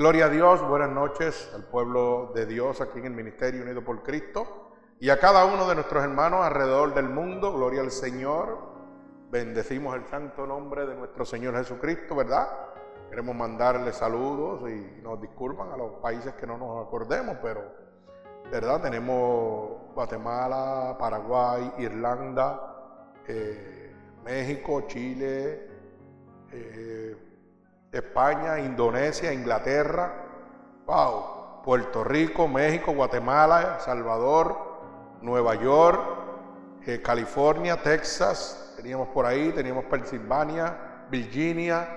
Gloria a Dios, buenas noches al pueblo de Dios aquí en el Ministerio Unido por Cristo y a cada uno de nuestros hermanos alrededor del mundo. Gloria al Señor. Bendecimos el santo nombre de nuestro Señor Jesucristo, ¿verdad? Queremos mandarle saludos y nos disculpan a los países que no nos acordemos, pero, ¿verdad? Tenemos Guatemala, Paraguay, Irlanda, eh, México, Chile, eh, España, Indonesia, Inglaterra, wow, Puerto Rico, México, Guatemala, Salvador, Nueva York, eh, California, Texas, teníamos por ahí, teníamos Pensilvania, Virginia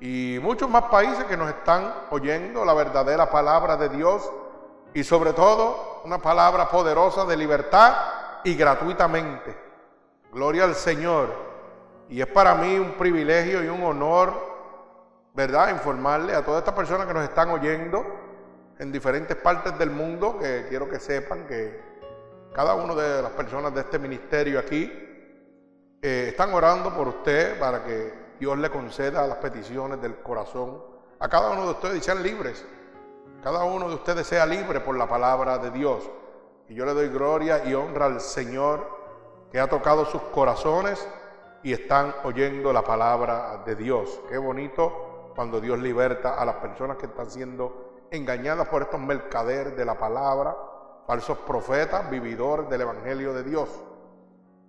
y muchos más países que nos están oyendo la verdadera palabra de Dios y sobre todo una palabra poderosa de libertad y gratuitamente. Gloria al Señor. Y es para mí un privilegio y un honor ¿verdad? Informarle a todas estas personas que nos están oyendo en diferentes partes del mundo, que quiero que sepan que cada una de las personas de este ministerio aquí eh, están orando por usted para que Dios le conceda las peticiones del corazón a cada uno de ustedes y sean libres. Cada uno de ustedes sea libre por la palabra de Dios. Y yo le doy gloria y honra al Señor que ha tocado sus corazones y están oyendo la palabra de Dios. Qué bonito cuando Dios liberta a las personas que están siendo engañadas por estos mercaderes de la palabra, falsos profetas, vividores del Evangelio de Dios.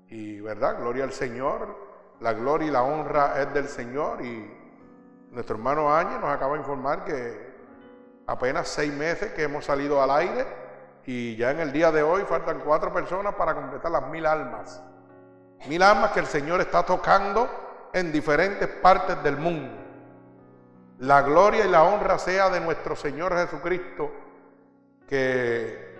Y verdad, gloria al Señor, la gloria y la honra es del Señor y nuestro hermano Áñez nos acaba de informar que apenas seis meses que hemos salido al aire y ya en el día de hoy faltan cuatro personas para completar las mil almas. Mil almas que el Señor está tocando en diferentes partes del mundo. La gloria y la honra sea de nuestro Señor Jesucristo, que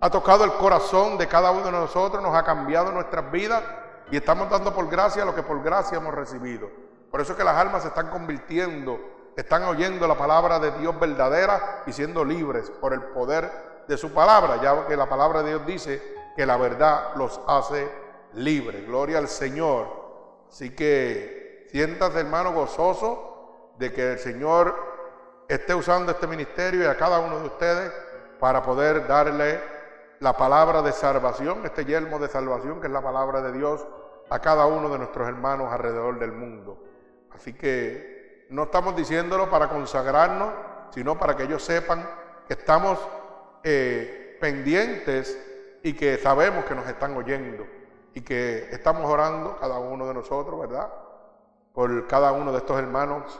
ha tocado el corazón de cada uno de nosotros, nos ha cambiado nuestras vidas y estamos dando por gracia lo que por gracia hemos recibido. Por eso es que las almas se están convirtiendo, están oyendo la palabra de Dios verdadera y siendo libres por el poder de su palabra, ya que la palabra de Dios dice que la verdad los hace libres. Gloria al Señor. Así que siéntate hermano gozoso de que el Señor esté usando este ministerio y a cada uno de ustedes para poder darle la palabra de salvación, este yelmo de salvación que es la palabra de Dios a cada uno de nuestros hermanos alrededor del mundo. Así que no estamos diciéndolo para consagrarnos, sino para que ellos sepan que estamos eh, pendientes y que sabemos que nos están oyendo y que estamos orando cada uno de nosotros, ¿verdad? Por cada uno de estos hermanos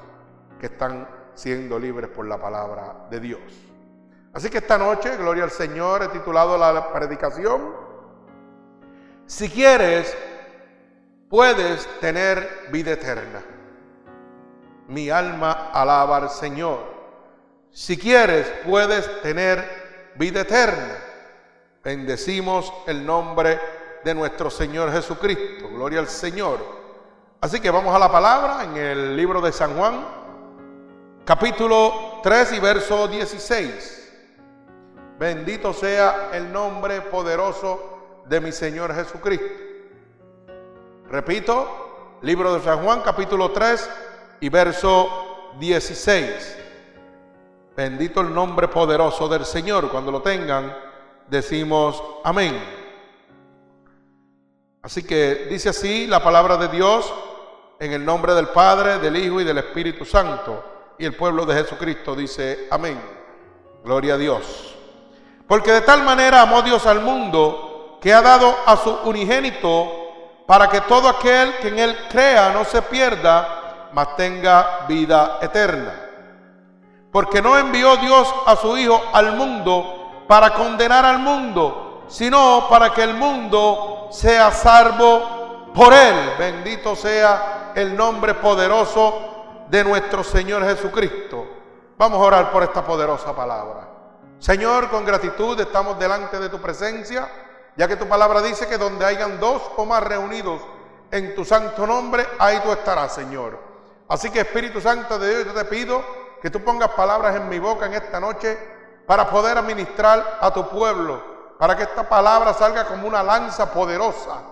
que están siendo libres por la palabra de Dios. Así que esta noche, Gloria al Señor, he titulado la predicación, Si quieres, puedes tener vida eterna. Mi alma alaba al Señor. Si quieres, puedes tener vida eterna. Bendecimos el nombre de nuestro Señor Jesucristo. Gloria al Señor. Así que vamos a la palabra en el libro de San Juan, capítulo 3 y verso 16. Bendito sea el nombre poderoso de mi Señor Jesucristo. Repito, libro de San Juan, capítulo 3 y verso 16. Bendito el nombre poderoso del Señor. Cuando lo tengan, decimos amén. Así que dice así la palabra de Dios en el nombre del Padre, del Hijo y del Espíritu Santo. Y el pueblo de Jesucristo dice, amén. Gloria a Dios. Porque de tal manera amó Dios al mundo que ha dado a su unigénito para que todo aquel que en él crea no se pierda, mas tenga vida eterna. Porque no envió Dios a su Hijo al mundo para condenar al mundo, sino para que el mundo sea salvo por él. Bendito sea el nombre poderoso de nuestro Señor Jesucristo. Vamos a orar por esta poderosa palabra. Señor, con gratitud estamos delante de tu presencia, ya que tu palabra dice que donde hayan dos o más reunidos en tu santo nombre, ahí tú estarás, Señor. Así que Espíritu Santo de Dios, yo te pido que tú pongas palabras en mi boca en esta noche para poder administrar a tu pueblo, para que esta palabra salga como una lanza poderosa,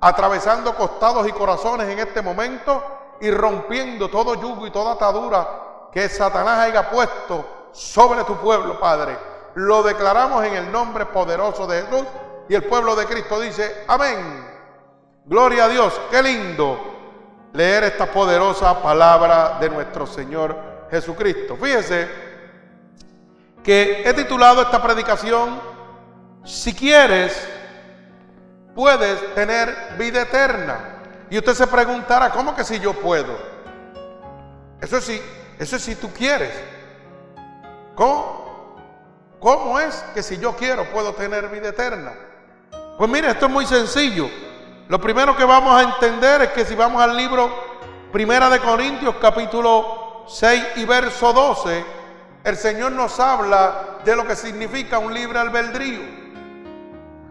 atravesando costados y corazones en este momento y rompiendo todo yugo y toda atadura que Satanás haya puesto sobre tu pueblo, Padre. Lo declaramos en el nombre poderoso de Jesús y el pueblo de Cristo dice, amén. Gloria a Dios, qué lindo leer esta poderosa palabra de nuestro Señor Jesucristo. Fíjese que he titulado esta predicación, si quieres, puedes tener vida eterna. Y usted se preguntará, ¿cómo que si yo puedo? Eso sí, eso es si tú quieres. ¿Cómo? ¿Cómo es que si yo quiero puedo tener vida eterna? Pues mire, esto es muy sencillo. Lo primero que vamos a entender es que si vamos al libro Primera de Corintios capítulo 6 y verso 12, el Señor nos habla de lo que significa un libre albedrío.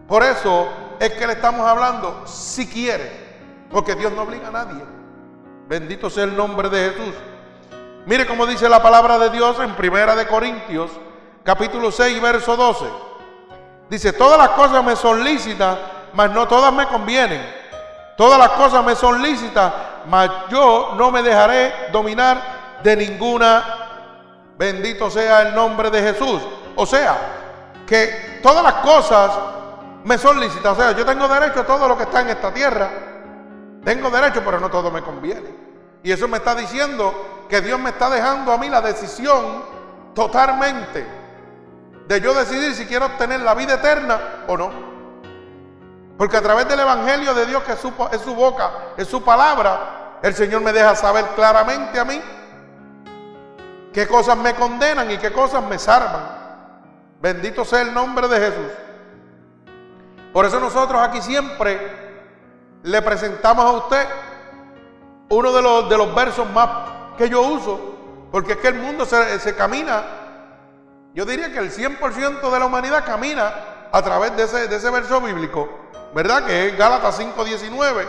Por eso es que le estamos hablando si quiere, porque Dios no obliga a nadie. Bendito sea el nombre de Jesús. Mire cómo dice la palabra de Dios en Primera de Corintios, capítulo 6, verso 12. Dice, todas las cosas me son lícitas, mas no todas me convienen. Todas las cosas me son lícitas, mas yo no me dejaré dominar de ninguna. Bendito sea el nombre de Jesús. O sea, que todas las cosas me son lícitas. O sea, yo tengo derecho a todo lo que está en esta tierra. Tengo derecho, pero no todo me conviene. Y eso me está diciendo que Dios me está dejando a mí la decisión totalmente de yo decidir si quiero obtener la vida eterna o no. Porque a través del Evangelio de Dios, que es su, es su boca, es su palabra, el Señor me deja saber claramente a mí qué cosas me condenan y qué cosas me salvan. Bendito sea el nombre de Jesús. Por eso nosotros aquí siempre le presentamos a usted uno de los, de los versos más que yo uso, porque es que el mundo se, camina, yo diría que el 100% de la humanidad camina a través de ese, de ese verso bíblico, ¿verdad? Que es Gálatas 5.19,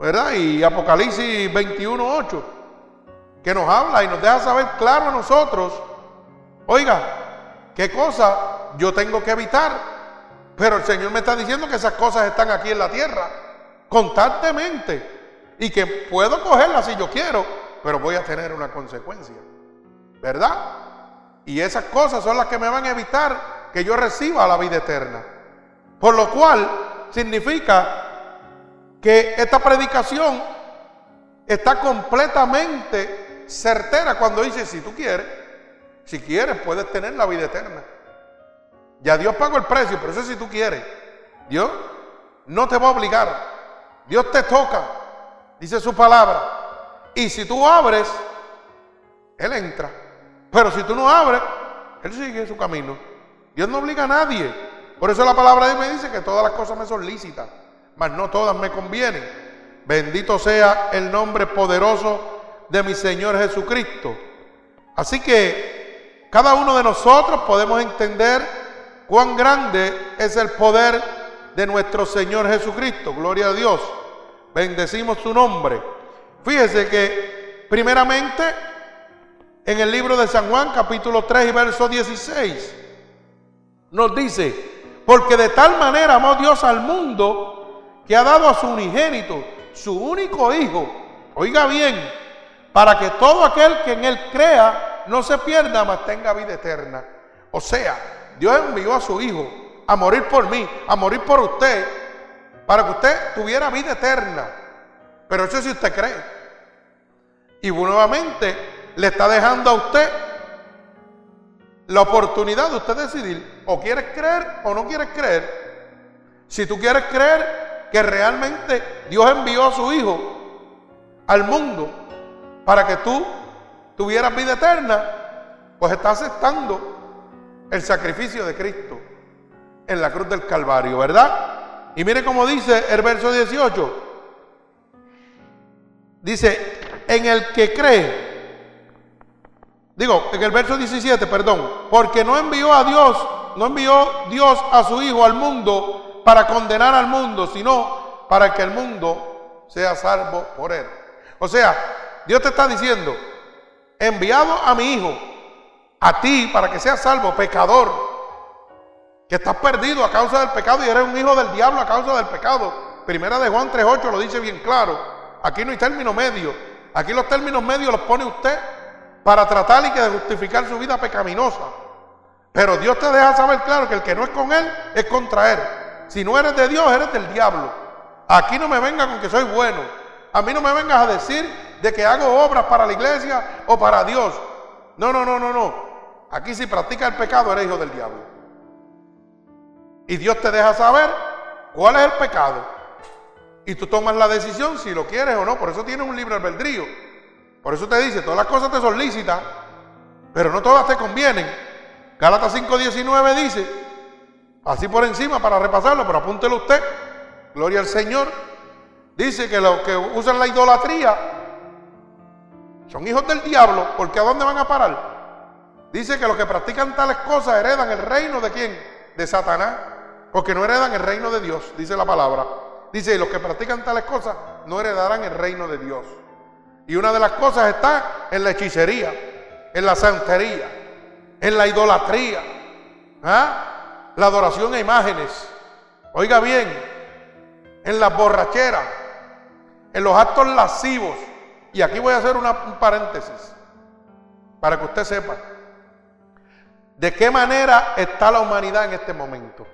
¿verdad? Y Apocalipsis 21.8, que nos habla y nos deja saber claro a nosotros, oiga, qué cosa yo tengo que evitar. Pero el Señor me está diciendo que esas cosas están aquí en la tierra, constantemente y que puedo cogerla si yo quiero, pero voy a tener una consecuencia. ¿Verdad? Y esas cosas son las que me van a evitar que yo reciba la vida eterna. Por lo cual significa que esta predicación está completamente certera cuando dice, si tú quieres, si quieres puedes tener la vida eterna. Ya Dios pagó el precio, pero eso si tú quieres. Dios no te va a obligar. Dios te toca dice su palabra. Y si tú abres, Él entra. Pero si tú no abres, Él sigue su camino. Dios no obliga a nadie. Por eso la palabra de Dios me dice que todas las cosas me son mas no todas me convienen. Bendito sea el nombre poderoso de mi Señor Jesucristo. Así que cada uno de nosotros podemos entender cuán grande es el poder de nuestro Señor Jesucristo. Gloria a Dios. Bendecimos su nombre. Fíjese que primeramente en el libro de San Juan capítulo 3 y verso 16 nos dice, porque de tal manera amó Dios al mundo que ha dado a su unigénito, su único hijo, oiga bien, para que todo aquel que en él crea no se pierda, mas tenga vida eterna. O sea, Dios envió a su hijo a morir por mí, a morir por usted, para que usted tuviera vida eterna. Pero eso si usted cree. Y nuevamente le está dejando a usted la oportunidad de usted decidir o quieres creer o no quieres creer. Si tú quieres creer que realmente Dios envió a su Hijo al mundo para que tú tuvieras vida eterna, pues está aceptando el sacrificio de Cristo en la cruz del Calvario, ¿verdad? Y mire cómo dice el verso 18. Dice, en el que cree. Digo, en el verso 17, perdón. Porque no envió a Dios, no envió Dios a su Hijo al mundo para condenar al mundo, sino para que el mundo sea salvo por él. O sea, Dios te está diciendo, enviado a mi Hijo, a ti, para que seas salvo, pecador, que estás perdido a causa del pecado y eres un hijo del diablo a causa del pecado. Primera de Juan 3.8 lo dice bien claro. Aquí no hay término medio. Aquí los términos medios los pone usted. para tratar y que justificar su vida pecaminosa. Pero Dios te deja saber claro que el que no es con Él es contra Él. Si no eres de Dios, eres del diablo. Aquí no me venga con que soy bueno. A mí no me vengas a decir de que hago obras para la iglesia o para Dios. No, no, no, no, no. Aquí si practica el pecado, eres hijo del diablo. Y Dios te deja saber cuál es el pecado. Y tú tomas la decisión si lo quieres o no. Por eso tienes un libre albedrío. Por eso te dice, todas las cosas te son pero no todas te convienen. Gálatas 5.19 dice, así por encima para repasarlo, pero apúntelo usted, gloria al Señor, dice que los que usan la idolatría son hijos del diablo, porque ¿a dónde van a parar? Dice que los que practican tales cosas heredan el reino de quién? De Satanás, porque no heredan el reino de Dios, dice la palabra. Dice, los que practican tales cosas no heredarán el reino de Dios. Y una de las cosas está en la hechicería, en la santería, en la idolatría, ¿ah? la adoración a imágenes. Oiga bien, en las borracheras, en los actos lascivos. Y aquí voy a hacer una, un paréntesis para que usted sepa de qué manera está la humanidad en este momento.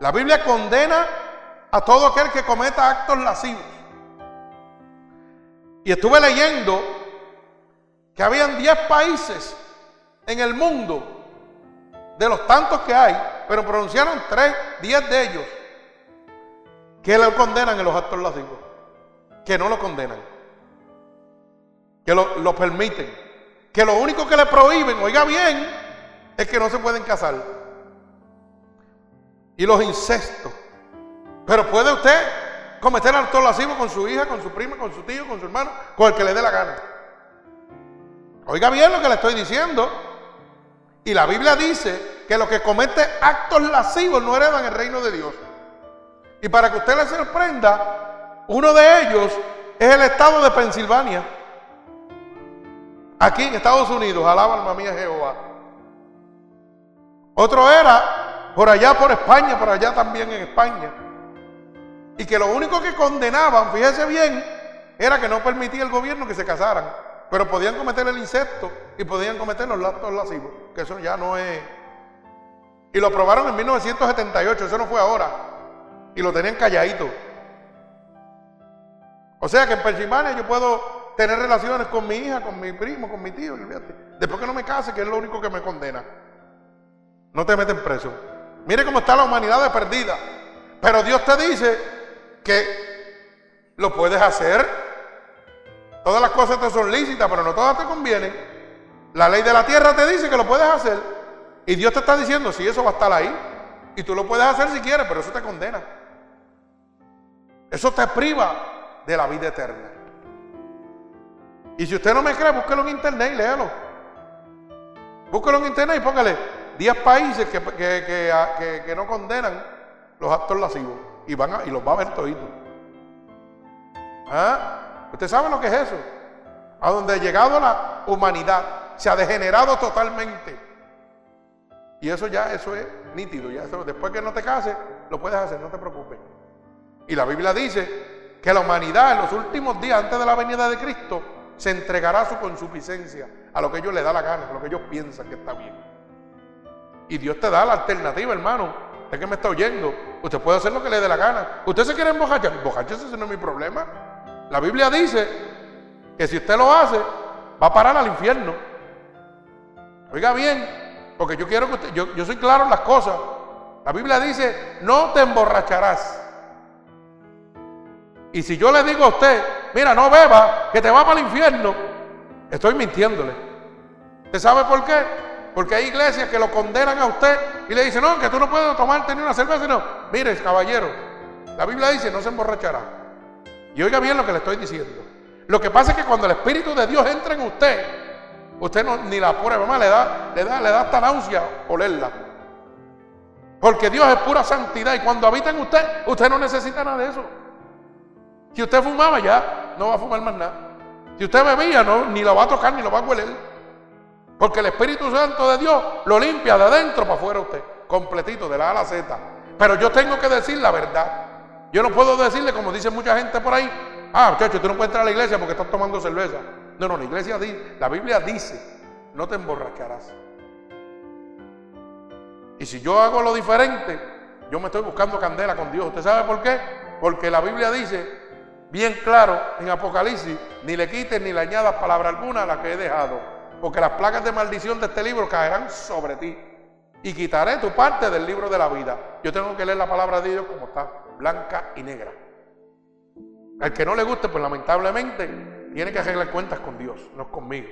La Biblia condena a todo aquel que cometa actos lascivos. Y estuve leyendo que habían 10 países en el mundo, de los tantos que hay, pero pronunciaron 3, 10 de ellos, que lo condenan en los actos lascivos, que no lo condenan, que lo, lo permiten, que lo único que le prohíben, oiga bien, es que no se pueden casar. Y los incestos. Pero puede usted cometer acto lascivo con su hija, con su prima, con su tío, con su hermano, con el que le dé la gana. Oiga bien lo que le estoy diciendo. Y la Biblia dice que los que cometen actos lascivos no heredan el reino de Dios. Y para que usted le sorprenda, uno de ellos es el estado de Pensilvania. Aquí en Estados Unidos, alaba alma mía Jehová. Otro era por allá por España, por allá también en España. Y que lo único que condenaban, fíjese bien, era que no permitía el gobierno que se casaran. Pero podían cometer el insecto y podían cometer los actos lascivos. Que eso ya no es. Y lo aprobaron en 1978, eso no fue ahora. Y lo tenían calladito. O sea que en Pensilvania yo puedo tener relaciones con mi hija, con mi primo, con mi tío. Después que no me case, que es lo único que me condena. No te meten preso. Mire cómo está la humanidad perdida. Pero Dios te dice que lo puedes hacer. Todas las cosas te son lícitas, pero no todas te convienen. La ley de la tierra te dice que lo puedes hacer. Y Dios te está diciendo, si eso va a estar ahí. Y tú lo puedes hacer si quieres, pero eso te condena. Eso te priva de la vida eterna. Y si usted no me cree, búsquelo en internet y léalo. Búsquelo en internet y póngale 10 países que, que, que no condenan los actos lascivos y, van y los va a ver toditos. ¿Ah? ¿Usted sabe lo que es eso? A donde ha llegado la humanidad, se ha degenerado totalmente. Y eso ya, eso es nítido. Ya después que no te cases, lo puedes hacer, no te preocupes. Y la Biblia dice que la humanidad en los últimos días, antes de la venida de Cristo, se entregará a su consuficiencia, a lo que ellos le da la gana, a lo que ellos piensan que está bien. Y Dios te da la alternativa, hermano. Usted que me está oyendo, usted puede hacer lo que le dé la gana. Usted se quiere embojachar, embojachese, ese no es mi problema. La Biblia dice que si usted lo hace, va a parar al infierno. Oiga bien, porque yo quiero que usted, yo, yo soy claro en las cosas. La Biblia dice, no te emborracharás. Y si yo le digo a usted, mira, no beba, que te va para el infierno, estoy mintiéndole. ¿Usted sabe por qué? Porque hay iglesias que lo condenan a usted y le dicen, no, que tú no puedes tomarte ni una cerveza. No, mire, caballero, la Biblia dice, no se emborrachará. Y oiga bien lo que le estoy diciendo. Lo que pasa es que cuando el Espíritu de Dios entra en usted, usted no, ni la prueba más, le da, le da, le da hasta náusea olerla. Porque Dios es pura santidad y cuando habita en usted, usted no necesita nada de eso. Si usted fumaba ya, no va a fumar más nada. Si usted bebía, no, ni lo va a tocar ni lo va a hueler. Porque el Espíritu Santo de Dios lo limpia de adentro para afuera usted, completito, de la A a la Z. Pero yo tengo que decir la verdad. Yo no puedo decirle, como dice mucha gente por ahí, ah, muchacho, tú no puedes entrar a la iglesia porque estás tomando cerveza. No, no, la iglesia dice, la Biblia dice, no te emborracharás. Y si yo hago lo diferente, yo me estoy buscando candela con Dios. ¿Usted sabe por qué? Porque la Biblia dice bien claro en Apocalipsis, ni le quites ni le añadas palabra alguna a la que he dejado, porque las placas de maldición de este libro caerán sobre ti y quitaré tu parte del libro de la vida. Yo tengo que leer la palabra de Dios como está, blanca y negra. Al que no le guste, pues lamentablemente tiene que arreglar cuentas con Dios, no conmigo.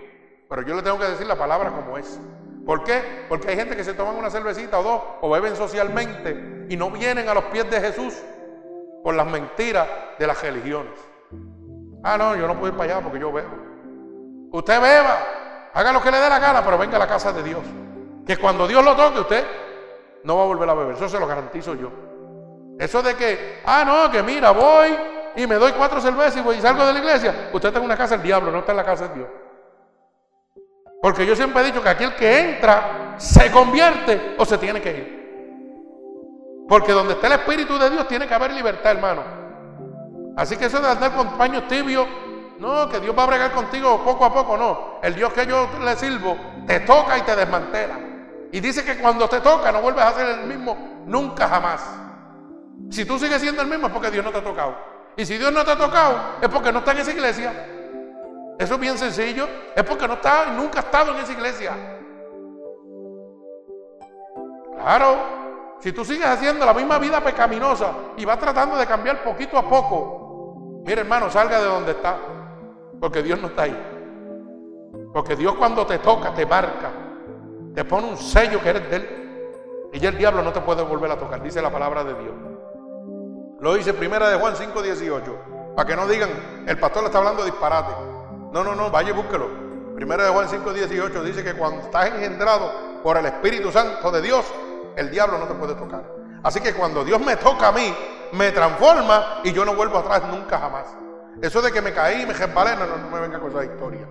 Pero yo le tengo que decir la palabra como es. ¿Por qué? Porque hay gente que se toman una cervecita o dos o beben socialmente y no vienen a los pies de Jesús por las mentiras de las religiones. Ah, no, yo no puedo ir para allá porque yo bebo. Usted beba, haga lo que le dé la gana, pero venga a la casa de Dios. Que cuando Dios lo toque, usted no va a volver a beber. Eso se lo garantizo yo. Eso de que, ah, no, que mira, voy y me doy cuatro cervezas y, voy y salgo de la iglesia. Usted está en una casa del diablo, no está en la casa de Dios. Porque yo siempre he dicho que aquel que entra se convierte o se tiene que ir. Porque donde está el Espíritu de Dios tiene que haber libertad, hermano. Así que eso de andar con paños tibios, no, que Dios va a bregar contigo poco a poco, no. El Dios que yo le sirvo te toca y te desmantela. Y dice que cuando te toca no vuelves a ser el mismo nunca jamás. Si tú sigues siendo el mismo es porque Dios no te ha tocado. Y si Dios no te ha tocado es porque no está en esa iglesia. Eso es bien sencillo. Es porque no está, nunca ha estado en esa iglesia. Claro. Si tú sigues haciendo la misma vida pecaminosa y vas tratando de cambiar poquito a poco, mire hermano, salga de donde está. Porque Dios no está ahí. Porque Dios cuando te toca, te marca, te pone un sello que eres de Él. Y ya el diablo no te puede volver a tocar, dice la palabra de Dios. Lo dice primera de Juan 5.18. Para que no digan, el pastor le está hablando disparate. No, no, no, vaya y búsquelo. Primera de Juan 5.18 dice que cuando estás engendrado por el Espíritu Santo de Dios, el diablo no te puede tocar. Así que cuando Dios me toca a mí, me transforma y yo no vuelvo atrás nunca jamás. Eso de que me caí y me resbalé, no, no, me venga con esa historia.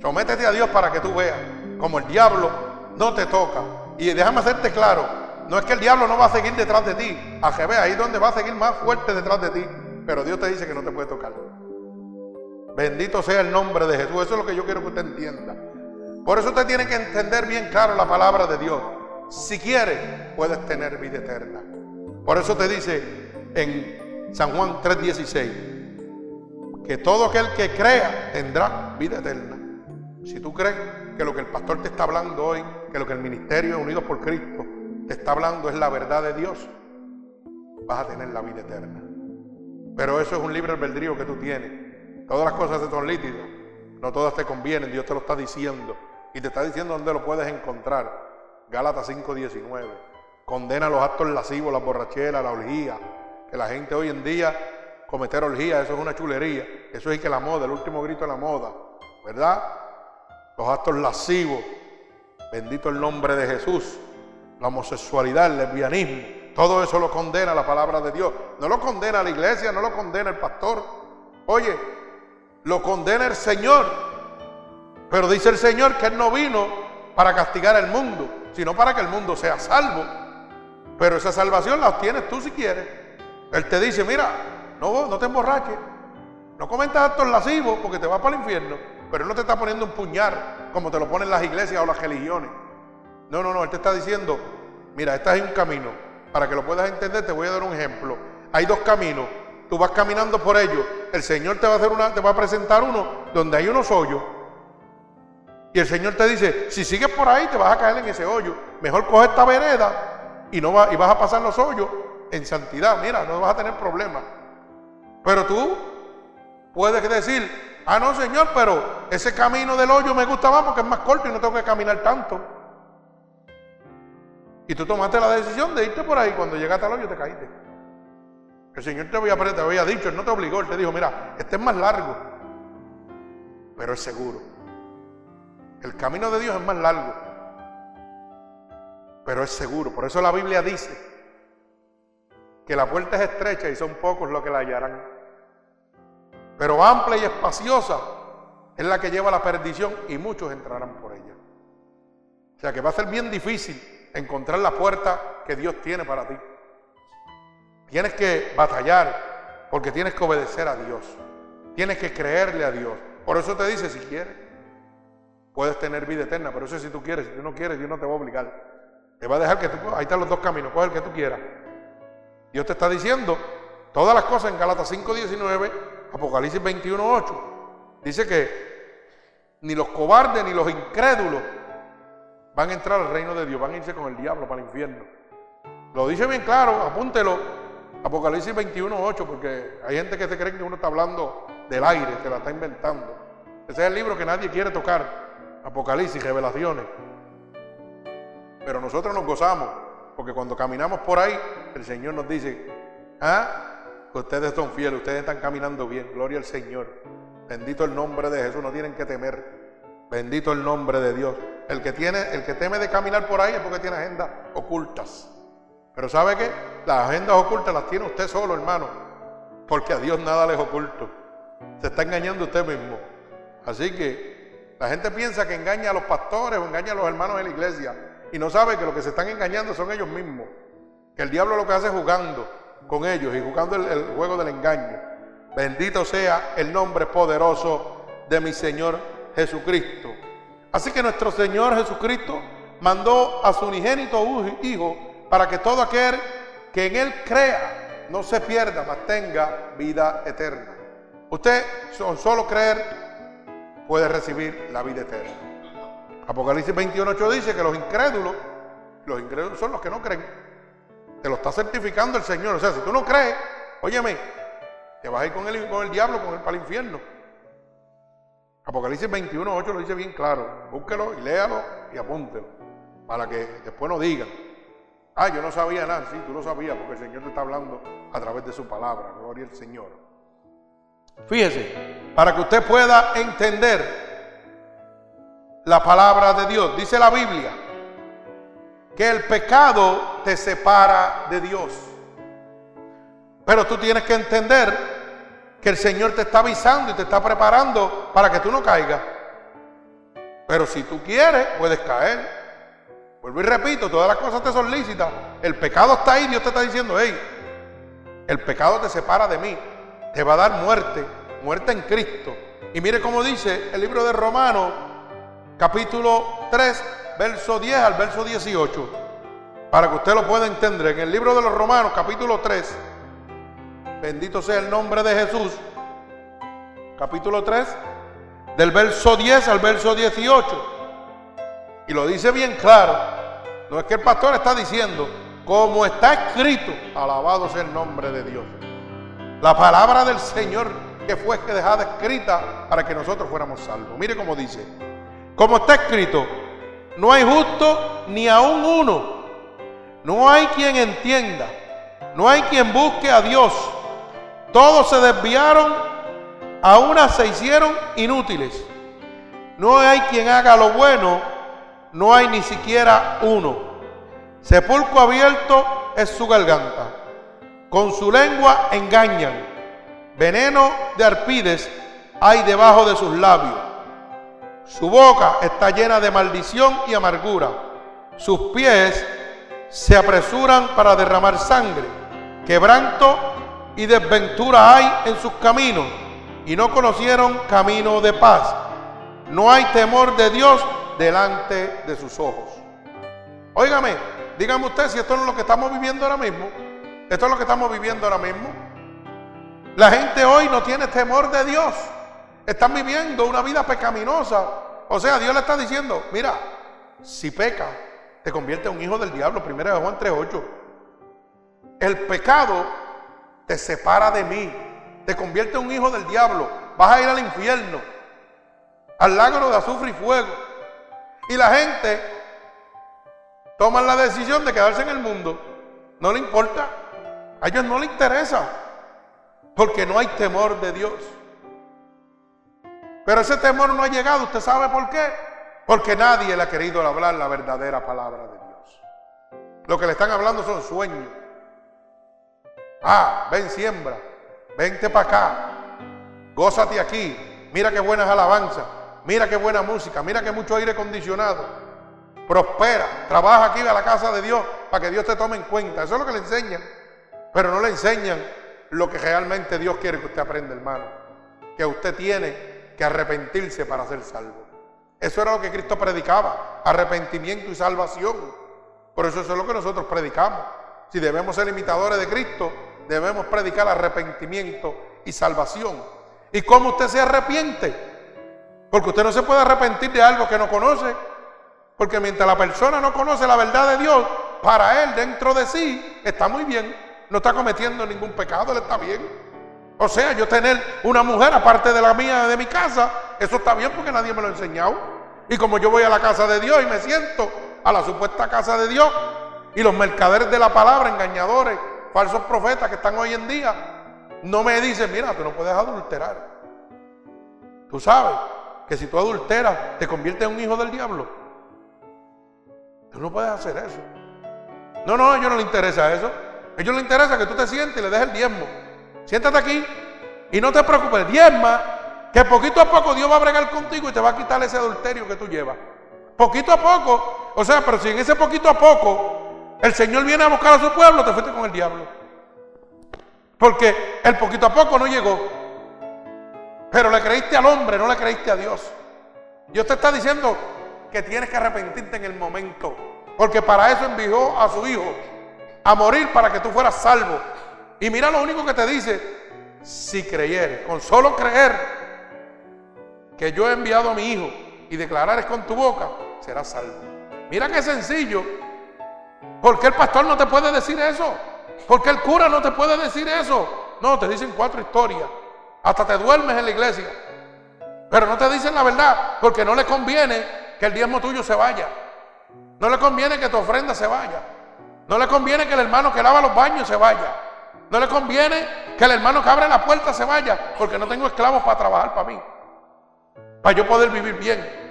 Sométete a Dios para que tú veas como el diablo no te toca. Y déjame hacerte claro, no es que el diablo no va a seguir detrás de ti, a que ahí donde va a seguir más fuerte detrás de ti, pero Dios te dice que no te puede tocar. Bendito sea el nombre de Jesús. Eso es lo que yo quiero que usted entienda. Por eso usted tiene que entender bien claro la palabra de Dios. Si quiere, puedes tener vida eterna. Por eso te dice en San Juan 3:16 que todo aquel que crea tendrá vida eterna. Si tú crees que lo que el pastor te está hablando hoy, que lo que el ministerio Unidos por Cristo te está hablando es la verdad de Dios, vas a tener la vida eterna. Pero eso es un libre albedrío que tú tienes. Todas las cosas son líquidas. No todas te convienen. Dios te lo está diciendo. Y te está diciendo dónde lo puedes encontrar. Gálatas 5.19. Condena los actos lascivos, la borrachera, la orgía. Que la gente hoy en día cometer orgía, eso es una chulería. Eso es que la moda, el último grito de la moda. ¿Verdad? Los actos lascivos. Bendito el nombre de Jesús. La homosexualidad, el lesbianismo. Todo eso lo condena la palabra de Dios. No lo condena la iglesia, no lo condena el pastor. Oye, lo condena el Señor. Pero dice el Señor que Él no vino para castigar al mundo, sino para que el mundo sea salvo. Pero esa salvación la obtienes tú si quieres. Él te dice, mira, no, no te emborraches, no comentas actos lascivos porque te vas para el infierno. Pero Él no te está poniendo un puñal como te lo ponen las iglesias o las religiones. No, no, no, Él te está diciendo, mira, este es un camino. Para que lo puedas entender, te voy a dar un ejemplo. Hay dos caminos tú vas caminando por ellos, el Señor te va a hacer una, te va a presentar uno donde hay unos hoyos. Y el Señor te dice, si sigues por ahí te vas a caer en ese hoyo. Mejor coge esta vereda y no va, y vas a pasar los hoyos en santidad. Mira, no vas a tener problemas. Pero tú puedes decir, ah, no, Señor, pero ese camino del hoyo me gusta más porque es más corto y no tengo que caminar tanto. Y tú tomaste la decisión de irte por ahí. Cuando llegaste al hoyo te caíste. El Señor te había, te había dicho, Él no te obligó, Él te dijo, mira, este es más largo, pero es seguro. El camino de Dios es más largo, pero es seguro. Por eso la Biblia dice que la puerta es estrecha y son pocos los que la hallarán. Pero amplia y espaciosa es la que lleva a la perdición y muchos entrarán por ella. O sea que va a ser bien difícil encontrar la puerta que Dios tiene para ti. Tienes que batallar porque tienes que obedecer a Dios. Tienes que creerle a Dios. Por eso te dice, si quieres, puedes tener vida eterna, pero eso si tú quieres, si tú no quieres, Dios no te va a obligar. Te va a dejar que tú, ahí están los dos caminos, coge el que tú quieras. Dios te está diciendo todas las cosas en Gálatas 5.19, Apocalipsis 21.8. Dice que ni los cobardes ni los incrédulos van a entrar al reino de Dios, van a irse con el diablo para el infierno. Lo dice bien claro, apúntelo, Apocalipsis 21.8, porque hay gente que se cree que uno está hablando del aire, que la está inventando. Ese es el libro que nadie quiere tocar, Apocalipsis, revelaciones. Pero nosotros nos gozamos, porque cuando caminamos por ahí, el Señor nos dice, ah, ustedes son fieles, ustedes están caminando bien, gloria al Señor. Bendito el nombre de Jesús, no tienen que temer. Bendito el nombre de Dios. El que tiene, el que teme de caminar por ahí es porque tiene agendas ocultas. Pero ¿sabe qué? Las agendas ocultas las tiene usted solo, hermano. Porque a Dios nada les oculto. Se está engañando usted mismo. Así que la gente piensa que engaña a los pastores o engaña a los hermanos de la iglesia y no sabe que lo que se están engañando son ellos mismos. Que el diablo lo que hace es jugando con ellos y jugando el, juego del engaño. Bendito sea el nombre poderoso de mi Señor Jesucristo. Así que nuestro Señor Jesucristo mandó a su unigénito Hijo para que todo aquel que en Él crea no se pierda, mas tenga vida eterna. Usted con solo creer puede recibir la vida eterna. Apocalipsis 21.8 dice que los incrédulos, los incrédulos son los que no creen. Te lo está certificando el Señor. O sea, si tú no crees, óyeme, te vas a ir con el, con el diablo, con el para el infierno. Apocalipsis 21.8 lo dice bien claro. Búsquelo y léalo y apúntelo. Para que después no digan. Ah, yo no sabía nada. Sí, tú lo sabías porque el Señor te está hablando a través de su palabra. Gloria al Señor. Fíjese, para que usted pueda entender la palabra de Dios. Dice la Biblia que el pecado te separa de Dios. Pero tú tienes que entender que el Señor te está avisando y te está preparando para que tú no caigas. Pero si tú quieres, puedes caer. Vuelvo y repito, todas las cosas te son lícitas. El pecado está ahí, Dios te está diciendo, hey, el pecado te separa de mí, te va a dar muerte, muerte en Cristo. Y mire cómo dice el libro de Romanos capítulo 3, verso 10 al verso 18, para que usted lo pueda entender. En el libro de los Romanos, capítulo 3, bendito sea el nombre de Jesús, capítulo 3, del verso 10 al verso 18. Y lo dice bien claro. No es que el pastor está diciendo, como está escrito, alabado sea el nombre de Dios. La palabra del Señor que fue dejada escrita para que nosotros fuéramos salvos. Mire cómo dice. Como está escrito, no hay justo ni aún uno. No hay quien entienda. No hay quien busque a Dios. Todos se desviaron, a se hicieron inútiles. No hay quien haga lo bueno, no hay ni siquiera uno. Sepulcro abierto es su garganta. Con su lengua engañan. Veneno de arpides hay debajo de sus labios. Su boca está llena de maldición y amargura. Sus pies se apresuran para derramar sangre. Quebranto y desventura hay en sus caminos y no conocieron camino de paz. No hay temor de Dios delante de sus ojos. Óigame, dígame usted si esto es lo que estamos viviendo ahora mismo. Esto es lo que estamos viviendo ahora mismo. La gente hoy no tiene temor de Dios. Están viviendo una vida pecaminosa. O sea, Dios le está diciendo, mira, si peca, te convierte en un hijo del diablo. Primero de Juan 3.8. El pecado te separa de mí. Te convierte en un hijo del diablo. Vas a ir al infierno. Al lago de azufre y fuego. Y la gente toma la decisión de quedarse en el mundo. No le importa. A ellos no les interesa. Porque no hay temor de Dios. Pero ese temor no ha llegado. ¿Usted sabe por qué? Porque nadie le ha querido hablar la verdadera palabra de Dios. Lo que le están hablando son sueños. Ah, ven, siembra. Vente para acá. Gózate aquí. Mira qué buenas alabanzas. Mira qué buena música. Mira qué mucho aire acondicionado. Prospera. Trabaja aquí a la casa de Dios para que Dios te tome en cuenta. Eso es lo que le enseñan. Pero no le enseñan lo que realmente Dios quiere que usted aprenda, hermano. Que usted tiene que arrepentirse para ser salvo. Eso era lo que Cristo predicaba, arrepentimiento y salvación. Por eso eso es lo que nosotros predicamos. Si debemos ser imitadores de Cristo, debemos predicar arrepentimiento y salvación. ¿Y cómo usted se arrepiente? Porque usted no se puede arrepentir de algo que no conoce. Porque mientras la persona no conoce la verdad de Dios, para él dentro de sí está muy bien. No está cometiendo ningún pecado, él está bien. O sea, yo tener una mujer aparte de la mía de mi casa, eso está bien porque nadie me lo ha enseñado. Y como yo voy a la casa de Dios y me siento a la supuesta casa de Dios, y los mercaderes de la palabra, engañadores, falsos profetas que están hoy en día, no me dicen, mira, tú no puedes adulterar. Tú sabes que si tú adulteras, te conviertes en un hijo del diablo. Tú no puedes hacer eso. No, no, a ellos no les interesa eso. A ellos les interesa que tú te sientes y le dejes el diezmo. Siéntate aquí y no te preocupes, diezma, que poquito a poco Dios va a bregar contigo y te va a quitar ese adulterio que tú llevas. Poquito a poco, o sea, pero si en ese poquito a poco el Señor viene a buscar a su pueblo, te fuiste con el diablo. Porque el poquito a poco no llegó. Pero le creíste al hombre, no le creíste a Dios. Dios te está diciendo que tienes que arrepentirte en el momento. Porque para eso envió a su hijo a morir para que tú fueras salvo. Y mira lo único que te dice, si creyeres, con solo creer que yo he enviado a mi hijo y declarares con tu boca, serás salvo. Mira qué sencillo. ¿Por qué el pastor no te puede decir eso? ¿Por qué el cura no te puede decir eso? No, te dicen cuatro historias. Hasta te duermes en la iglesia. Pero no te dicen la verdad porque no le conviene que el diezmo tuyo se vaya. No le conviene que tu ofrenda se vaya. No le conviene que el hermano que lava los baños se vaya. No le conviene que el hermano que abre la puerta se vaya porque no tengo esclavos para trabajar para mí. Para yo poder vivir bien.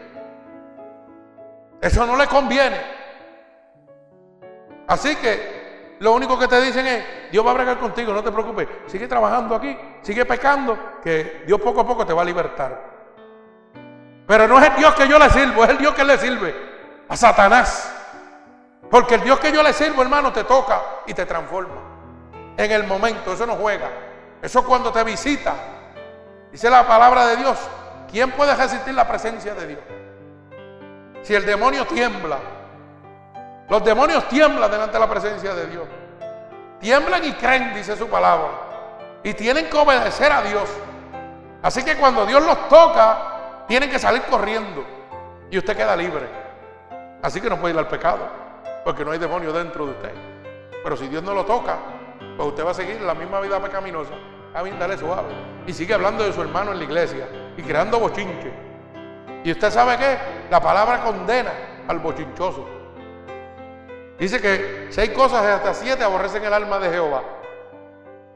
Eso no le conviene. Así que lo único que te dicen es, Dios va a bregar contigo, no te preocupes. Sigue trabajando aquí, sigue pecando, que Dios poco a poco te va a libertar. Pero no es el Dios que yo le sirvo, es el Dios que le sirve a Satanás. Porque el Dios que yo le sirvo, hermano, te toca y te transforma. En el momento, eso no juega. Eso cuando te visita. Dice la palabra de Dios. ¿Quién puede resistir la presencia de Dios? Si el demonio tiembla. Los demonios tiemblan delante de la presencia de Dios. Tiemblan y creen, dice su palabra. Y tienen que obedecer a Dios. Así que cuando Dios los toca, tienen que salir corriendo. Y usted queda libre. Así que no puede ir al pecado porque no hay demonio dentro de usted. Pero si Dios no lo toca, pues usted va a seguir la misma vida pecaminosa. A mí dale suave. Y sigue hablando de su hermano en la iglesia y creando bochinche. Y usted sabe qué? La palabra condena al bochinchoso. Dice que seis cosas hasta siete aborrecen el alma de Jehová.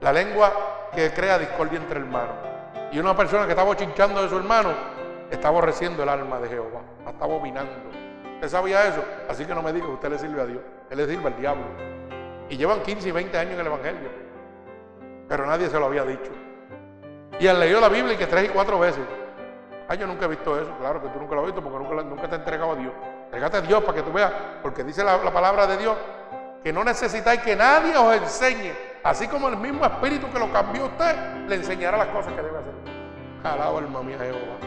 La lengua que crea discordia entre hermanos. Y una persona que está bochinchando de su hermano está aborreciendo el alma de Jehová. Está abominando. ¿Usted sabía eso? Así que no me diga que usted le sirve a Dios. Él le sirve al diablo. Y llevan 15 y 20 años en el Evangelio. Pero nadie se lo había dicho. Y han leído la Biblia y que tres y cuatro veces. Ay, yo nunca he visto eso. Claro que tú nunca lo has visto porque nunca, te has entregado a Dios. Entregate a Dios para que tú veas. Porque dice la, la palabra de Dios que no necesitáis que nadie os enseñe. Así como el mismo espíritu que lo cambió usted, le enseñará las cosas que debe hacer. Alaba alma mía Jehová.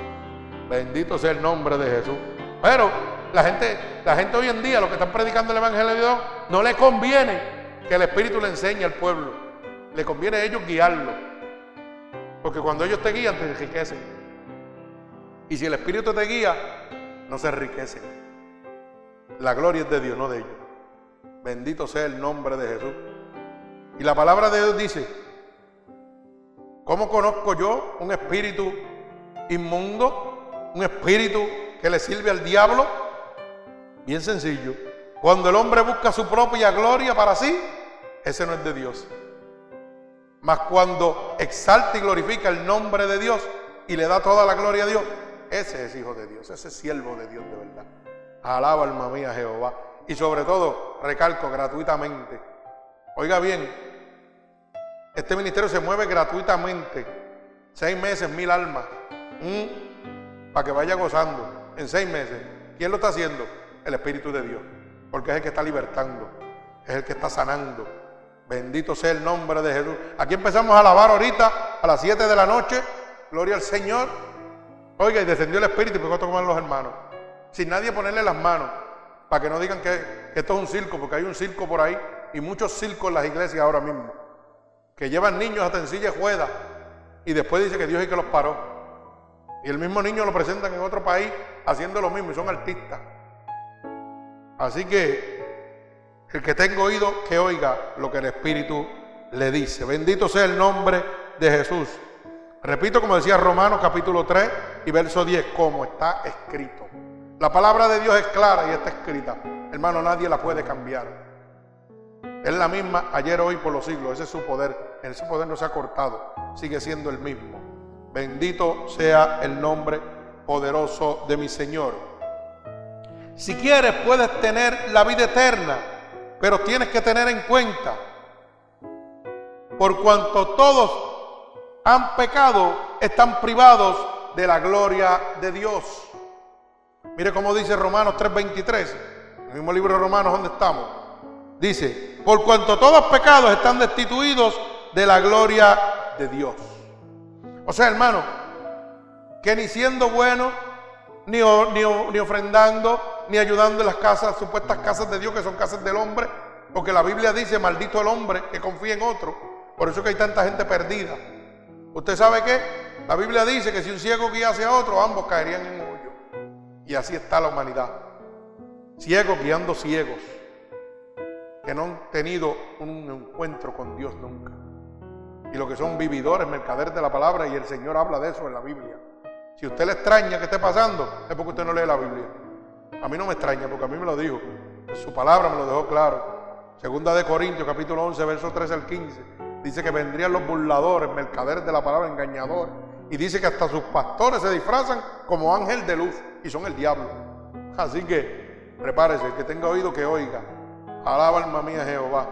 Bendito sea el nombre de Jesús. Pero la gente, la gente hoy en día, lo que están predicando el Evangelio de Dios, no le conviene que el Espíritu le enseñe al pueblo. Le conviene a ellos guiarlo. Porque cuando ellos te guían, te enriquecen. Y si el Espíritu te guía, no se enriquece. La gloria es de Dios, no de ellos. Bendito sea el nombre de Jesús. Y la palabra de Dios dice, ¿cómo conozco yo un espíritu inmundo? Un espíritu que le sirve al diablo? Bien sencillo. Cuando el hombre busca su propia gloria para sí, ese no es de Dios. Mas cuando exalta y glorifica el nombre de Dios y le da toda la gloria a Dios, ese es hijo de Dios, ese es siervo de Dios de verdad. Alaba alma mía Jehová. Y sobre todo, recalco, gratuitamente. Oiga bien, este ministerio se mueve gratuitamente. Seis meses, mil almas. Para que vaya gozando en seis meses. ¿Quién lo está haciendo? El Espíritu de Dios. Porque es el que está libertando, es el que está sanando. Bendito sea el nombre de Jesús. Aquí empezamos a alabar ahorita a las 7 de la noche. Gloria al Señor. Oiga, y descendió el Espíritu y pegó a tomar los hermanos. Sin nadie ponerle las manos. Para que no digan que, esto es un circo, porque hay un circo por ahí y muchos circos en las iglesias ahora mismo. Que llevan niños hasta en silla juega y después dice que Dios es que los paró. Y el mismo niño lo presentan en otro país haciendo lo mismo y son artistas. Así que el que tenga oído, que oiga lo que el Espíritu le dice. Bendito sea el nombre de Jesús. Repito, como decía Romanos capítulo 3 y verso 10, como está escrito. La palabra de Dios es clara y está escrita. Hermano, nadie la puede cambiar. Es la misma ayer, hoy, por los siglos. Ese es su poder. Ese poder no se ha cortado. Sigue siendo el mismo. Bendito sea el nombre poderoso de mi Señor. Si quieres, puedes tener la vida eterna, pero tienes que tener en cuenta, por cuanto todos han pecado, están privados de la gloria de Dios. Mire cómo dice Romanos 3:23, el mismo libro de Romanos donde estamos. Dice, por cuanto todos pecados están destituidos de la gloria de Dios. O sea, hermano, que ni siendo bueno, ni, ni, ofrendando, ni ayudando en las casas, supuestas casas de Dios, que son casas del hombre, porque la Biblia dice, maldito el hombre que confía en otro. Por eso que hay tanta gente perdida. ¿Usted sabe qué? La Biblia dice que si un ciego guiase a otro, ambos caerían en y así está la humanidad. Ciegos guiando ciegos, que no han tenido un encuentro con Dios nunca. Y lo que son vividores, mercaderes de la palabra, y el Señor habla de eso en la Biblia. Si usted le extraña que esté pasando, es porque usted no lee la Biblia. A mí no me extraña, porque a mí me lo dijo. Su palabra me lo dejó claro. Segunda de Corintios, capítulo 11, versos 13 al 15. Dice que vendrían los burladores, mercaderes de la palabra, engañadores. Y dice que hasta sus pastores se disfrazan como ángel de luz y son el diablo. Así que prepárese, el que tenga oído que oiga. Alaba alma mía Jehová.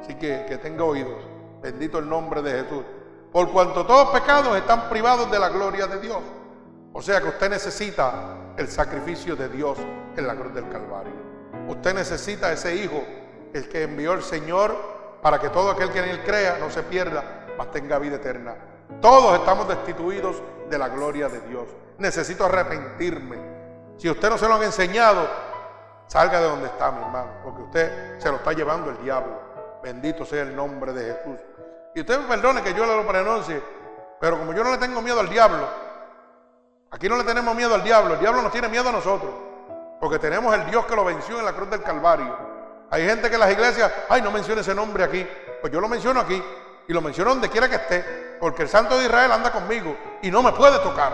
Así que que tenga oídos. Bendito el nombre de Jesús. Por cuanto todos pecados están privados de la gloria de Dios. O sea que usted necesita el sacrificio de Dios en la cruz del Calvario. Usted necesita ese Hijo, el que envió el Señor, para que todo aquel que en Él crea no se pierda, mas tenga vida eterna. Todos estamos destituidos de la gloria de Dios. Necesito arrepentirme. Si usted no se lo han enseñado, salga de donde está, mi hermano, porque usted se lo está llevando el diablo. Bendito sea el nombre de Jesús. Y usted me perdone que yo le lo pronuncie, pero como yo no le tengo miedo al diablo, aquí no le tenemos miedo al diablo, el diablo nos tiene miedo a nosotros, porque tenemos el Dios que lo venció en la cruz del Calvario. Hay gente que en las iglesias, ay, no mencione ese nombre aquí. Pues yo lo menciono aquí y lo menciono donde quiera que esté, porque el Santo de Israel anda conmigo y no me puede tocar.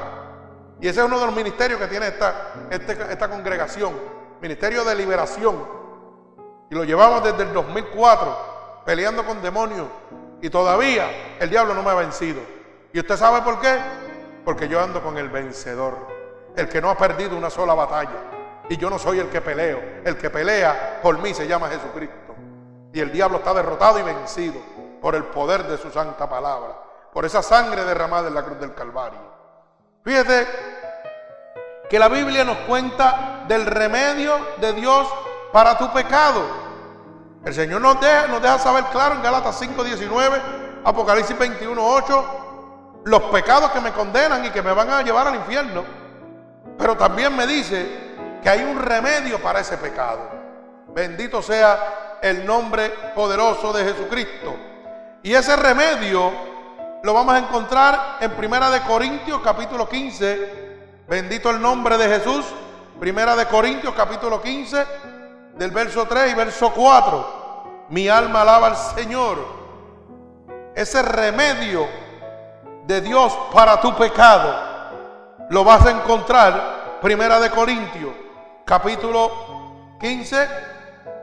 Y ese es uno de los ministerios que tiene esta, este, esta congregación, Ministerio de Liberación. Y lo llevamos desde el 2004, peleando con demonios. Y todavía el diablo no me ha vencido. ¿Y usted sabe por qué? Porque yo ando con el vencedor, el que no ha perdido una sola batalla. Y yo no soy el que peleo. El que pelea por mí se llama Jesucristo. Y el diablo está derrotado y vencido por el poder de su santa palabra, por esa sangre derramada en la cruz del Calvario. Fíjate que la Biblia nos cuenta del remedio de Dios para tu pecado. El Señor nos deja, nos deja saber claro en Gálatas 5:19, Apocalipsis 21:8, los pecados que me condenan y que me van a llevar al infierno. Pero también me dice que hay un remedio para ese pecado. Bendito sea el nombre poderoso de Jesucristo. Y ese remedio lo vamos a encontrar en Primera de Corintios capítulo 15. Bendito el nombre de Jesús. Primera de Corintios capítulo 15 del verso 3 y verso 4. Mi alma alaba al Señor. Ese remedio de Dios para tu pecado lo vas a encontrar Primera de Corintios capítulo 15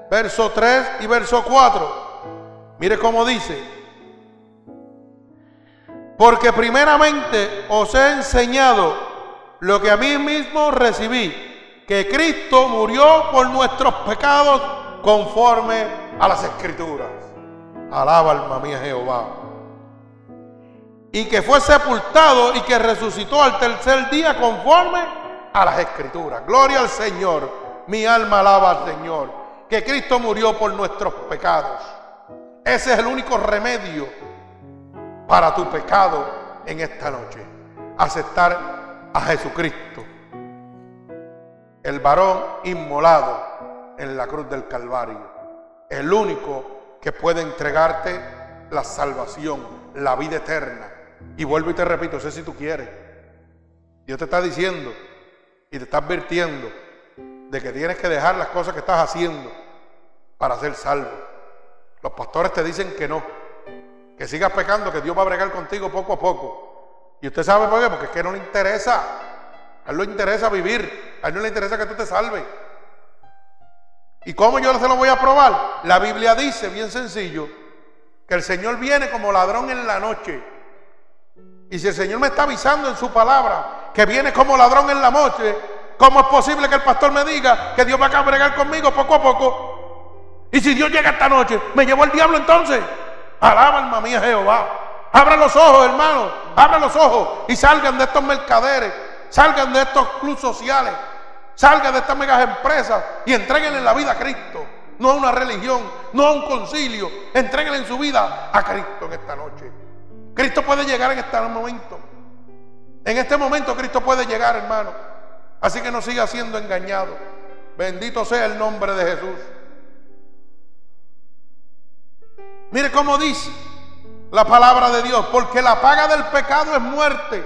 verso 3 y verso 4. Mire cómo dice, porque primeramente os he enseñado lo que a mí mismo recibí, que Cristo murió por nuestros pecados conforme a las escrituras. Alaba alma mía Jehová. Y que fue sepultado y que resucitó al tercer día conforme a las escrituras. Gloria al Señor. Mi alma alaba al Señor. Que Cristo murió por nuestros pecados. Ese es el único remedio para tu pecado en esta noche. Aceptar a Jesucristo, el varón inmolado en la cruz del Calvario, el único que puede entregarte la salvación, la vida eterna. Y vuelvo y te repito, sé si tú quieres. Dios te está diciendo y te está advirtiendo de que tienes que dejar las cosas que estás haciendo para ser salvo. Los pastores te dicen que no, que sigas pecando, que Dios va a bregar contigo poco a poco. Y usted sabe por qué, porque es que no le interesa. A él le interesa vivir, a él no le interesa que tú te salves. ¿Y cómo yo se lo voy a probar? La Biblia dice, bien sencillo, que el Señor viene como ladrón en la noche. Y si el Señor me está avisando en su palabra que viene como ladrón en la noche, ¿cómo es posible que el pastor me diga que Dios va a bregar conmigo poco a poco? Y si Dios llega esta noche, ¿me llevó el diablo entonces? Alaba alma mía Jehová. Abra los ojos, hermano. Abra los ojos y salgan de estos mercaderes. Salgan de estos clubes sociales. Salgan de estas megas empresas y entreguenle la vida a Cristo. No a una religión, no a un concilio. Entréguenle en su vida a Cristo en esta noche. Cristo puede llegar en este momento. En este momento Cristo puede llegar, hermano. Así que no siga siendo engañado. Bendito sea el nombre de Jesús. Mire cómo dice la palabra de Dios, porque la paga del pecado es muerte,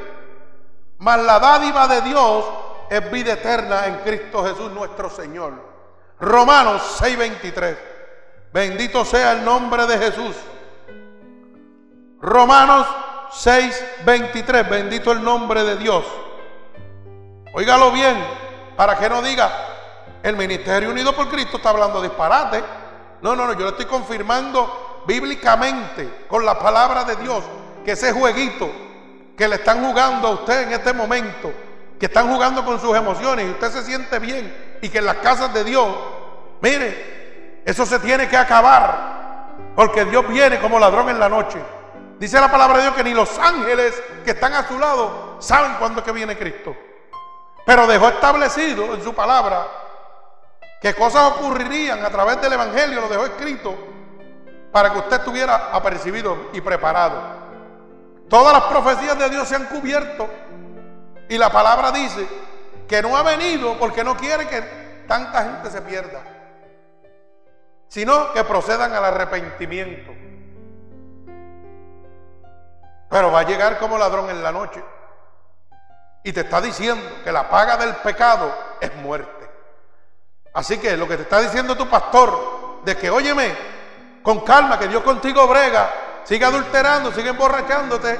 mas la dádiva de Dios es vida eterna en Cristo Jesús nuestro Señor. Romanos 6:23. Bendito sea el nombre de Jesús. Romanos 6:23. Bendito el nombre de Dios. Óigalo bien, para que no diga, el Ministerio Unido por Cristo está hablando disparate. No, no, no, yo le estoy confirmando bíblicamente con la palabra de Dios que ese jueguito que le están jugando a usted en este momento que están jugando con sus emociones y usted se siente bien y que en las casas de Dios, mire, eso se tiene que acabar, porque Dios viene como ladrón en la noche. Dice la palabra de Dios que ni los ángeles que están a su lado saben cuándo es que viene Cristo. Pero dejó establecido en su palabra que cosas ocurrirían a través del Evangelio, lo dejó escrito para que usted estuviera apercibido y preparado. Todas las profecías de Dios se han cubierto y la palabra dice que no ha venido porque no quiere que tanta gente se pierda, sino que procedan al arrepentimiento. Pero va a llegar como ladrón en la noche y te está diciendo que la paga del pecado es muerte. Así que lo que te está diciendo tu pastor, de que óyeme, con calma, que Dios contigo brega, sigue adulterando, sigue emborrachándote,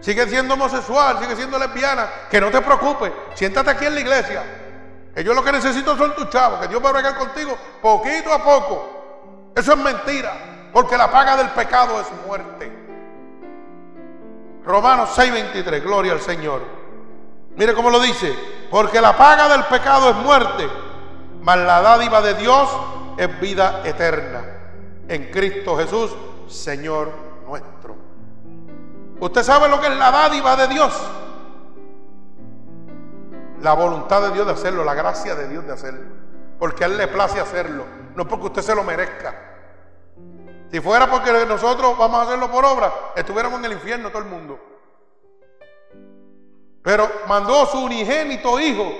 sigue siendo homosexual, sigue siendo lesbiana, que no te preocupes, siéntate aquí en la iglesia. Que yo lo que necesito son tus chavos, que Dios va a bregar contigo poquito a poco. Eso es mentira, porque la paga del pecado es muerte. Romanos 6:23, gloria al Señor. Mire cómo lo dice, porque la paga del pecado es muerte, mas la dádiva de Dios es vida eterna en Cristo Jesús, Señor nuestro. ¿Usted sabe lo que es la dádiva de Dios? La voluntad de Dios de hacerlo, la gracia de Dios de hacerlo. Porque a Él le place hacerlo, no porque usted se lo merezca. Si fuera porque nosotros vamos a hacerlo por obra, estuviéramos en el infierno todo el mundo. Pero mandó su unigénito Hijo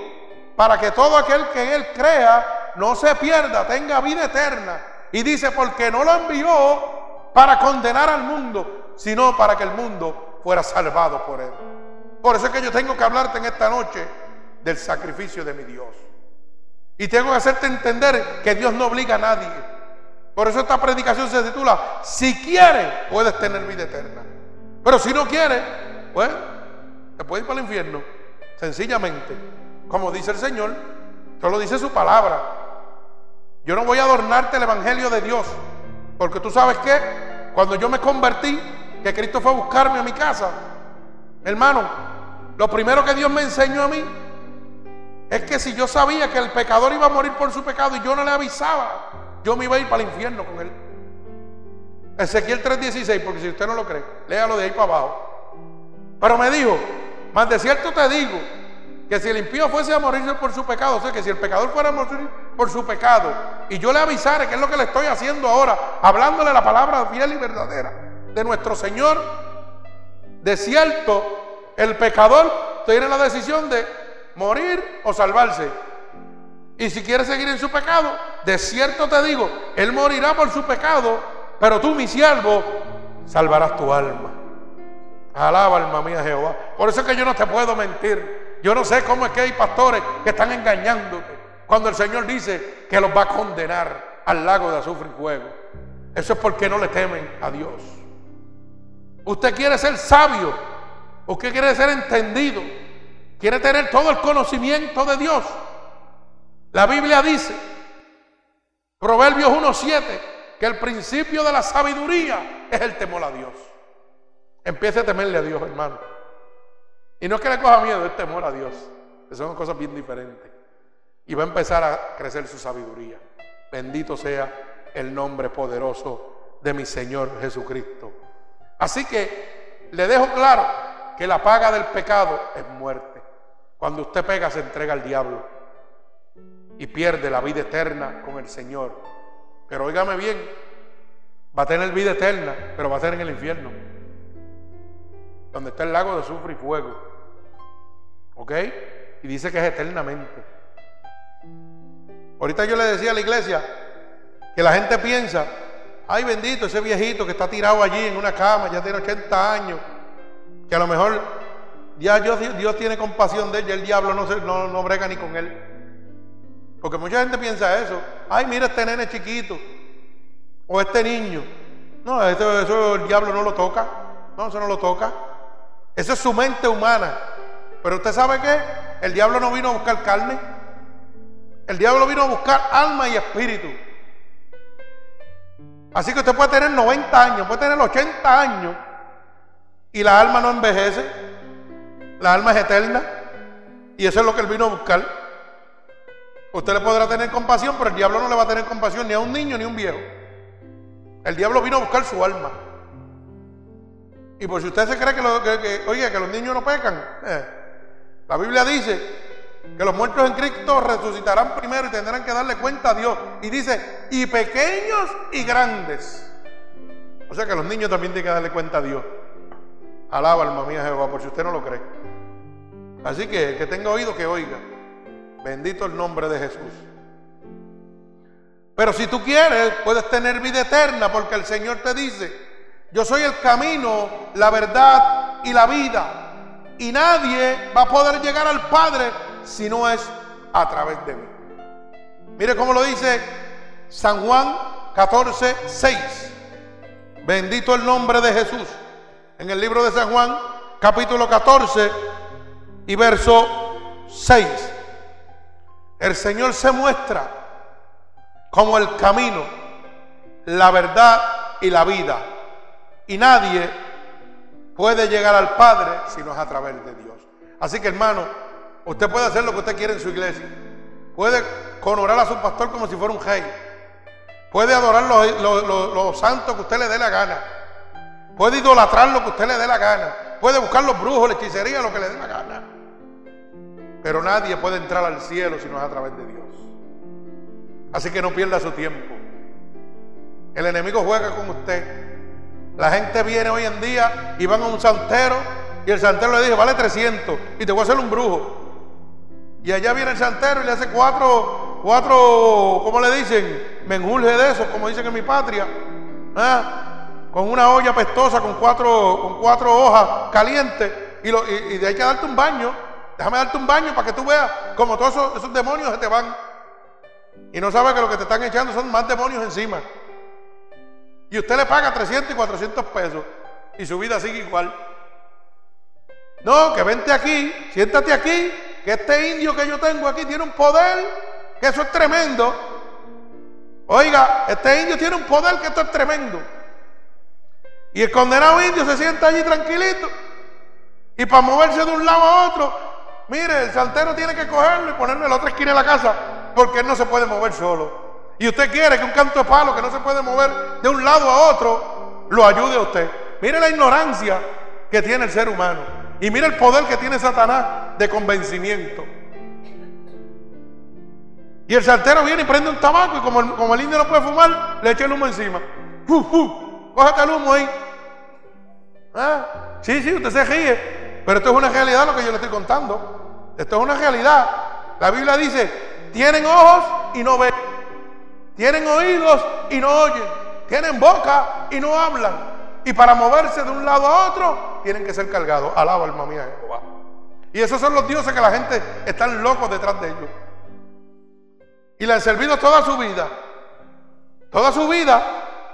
para que todo aquel que en Él crea no se pierda, tenga vida eterna. Y dice, porque no lo envió para condenar al mundo, sino para que el mundo fuera salvado por Él. Por eso es que yo tengo que hablarte en esta noche del sacrificio de mi Dios. Y tengo que hacerte entender que Dios no obliga a nadie. Por eso esta predicación se titula, si quieres, puedes tener vida eterna. Pero si no quieres, pues te puedes ir para el infierno. Sencillamente, como dice el Señor, solo dice su palabra. Yo no voy a adornarte el Evangelio de Dios, porque tú sabes que cuando yo me convertí, que Cristo fue a buscarme a mi casa, hermano, lo primero que Dios me enseñó a mí es que si yo sabía que el pecador iba a morir por su pecado y yo no le avisaba, yo me iba a ir para el infierno con él. Ezequiel 3:16, porque si usted no lo cree, léalo de ahí para abajo. Pero me dijo, más de cierto te digo, que si el impío fuese a morirse por su pecado, o sea, que si el pecador fuera a morir por su pecado, y yo le avisara, que es lo que le estoy haciendo ahora, hablándole la palabra fiel y verdadera, de nuestro Señor, de cierto, el pecador tiene la decisión de morir o salvarse. Y si quiere seguir en su pecado, de cierto te digo, Él morirá por su pecado, pero tú, mi siervo, salvarás tu alma. Alaba alma mía Jehová. Por eso es que yo no te puedo mentir. Yo no sé cómo es que hay pastores que están engañándote. Cuando el Señor dice que los va a condenar al lago de azufre y fuego. Eso es porque no le temen a Dios. Usted quiere ser sabio. Usted quiere ser entendido. Quiere tener todo el conocimiento de Dios. La Biblia dice, Proverbios 1.7, que el principio de la sabiduría es el temor a Dios. Empiece a temerle a Dios, hermano. Y no es que le coja miedo, es temor a Dios. Que son cosas bien diferentes. Y va a empezar a crecer su sabiduría. Bendito sea el nombre poderoso de mi Señor Jesucristo. Así que le dejo claro que la paga del pecado es muerte. Cuando usted pega se entrega al diablo y pierde la vida eterna con el Señor. Pero óigame bien, va a tener vida eterna, pero va a ser en el infierno, donde está el lago de azufre y fuego. ¿Ok? Y dice que es eternamente. Ahorita yo le decía a la iglesia que la gente piensa, ay bendito, ese viejito que está tirado allí en una cama, ya tiene 80 años, que a lo mejor Dios tiene compasión de él, y el diablo no, se, no, no brega ni con él. Porque mucha gente piensa eso. Ay, mira este nene chiquito. O este niño. No, eso, el diablo no lo toca. No, eso no lo toca. Eso es su mente humana. Pero usted sabe qué? El diablo no vino a buscar carne. El diablo vino a buscar alma y espíritu. Así que usted puede tener 90 años, puede tener 80 años y la alma no envejece. La alma es eterna. Y eso es lo que él vino a buscar. Usted le podrá tener compasión, pero el diablo no le va a tener compasión ni a un niño ni a un viejo. El diablo vino a buscar su alma. Y por si usted se cree que, oye, que los niños no pecan, eh, la Biblia dice que los muertos en Cristo resucitarán primero y tendrán que darle cuenta a Dios. Y dice, y pequeños y grandes. O sea que los niños también tienen que darle cuenta a Dios. Alaba alma mía Jehová, por si usted no lo cree. Así que que tenga oído que oiga. Bendito el nombre de Jesús. Pero si tú quieres, puedes tener vida eterna porque el Señor te dice, yo soy el camino, la verdad y la vida. Y nadie va a poder llegar al Padre si no es a través de mí. Mire cómo lo dice San Juan 14, 6. Bendito el nombre de Jesús. En el libro de San Juan, capítulo 14 y verso 6. El Señor se muestra como el camino, la verdad y la vida. Y nadie puede llegar al Padre si no es a través de Dios. Así que hermano, usted puede hacer lo que usted quiere en su iglesia. Puede honorar a su pastor como si fuera un rey. Puede adorar los, santos que usted le dé la gana. Puede idolatrar lo que usted le dé la gana. Puede buscar los brujos, la hechicería, lo que le dé la gana. Pero nadie puede entrar al cielo si no es a través de Dios. Así que no pierda su tiempo. El enemigo juega con usted. La gente viene hoy en día y van a un santero y el santero le dice, vale 300 y te voy a hacer un brujo. Y allá viene el santero y le hace cuatro, cuatro, ¿cómo le dicen? Menjurje de esos, como dicen en mi patria. ¿Ah? Con una olla pestosa, con cuatro, con cuatro hojas calientes y, y, y hay que darte un baño Déjame darte un baño para que tú veas como todos esos, demonios se te van. Y no sabes que lo que te están echando son más demonios encima. Y usted le paga 300 y 400 pesos y su vida sigue igual. No, que vente aquí, siéntate aquí, que este indio que yo tengo aquí tiene un poder, que eso es tremendo. Oiga, este indio tiene un poder que esto es tremendo. Y el condenado indio se sienta allí tranquilito. Y para moverse de un lado a otro, Mire, el saltero tiene que cogerlo y ponerlo en la otra esquina de la casa porque él no se puede mover solo. Y usted quiere que un canto de palo que no se puede mover de un lado a otro lo ayude a usted. Mire la ignorancia que tiene el ser humano. Y mire el poder que tiene Satanás de convencimiento. Y el saltero viene y prende un tabaco y como el, como el indio no puede fumar, le echa el humo encima. ¡Uh, uh! Cógete el humo ahí. ¿Ah? Sí, sí, usted se ríe. pero esto es una realidad lo que yo le estoy contando. Esto es una realidad. La Biblia dice, tienen ojos y no ven. Tienen oídos y no oyen. Tienen boca y no hablan. Y para moverse de un lado a otro, tienen que ser cargados. Alaba alma mía Jehová. Y esos son los dioses que la gente están locos detrás de ellos. Y le han servido toda su vida. Toda su vida.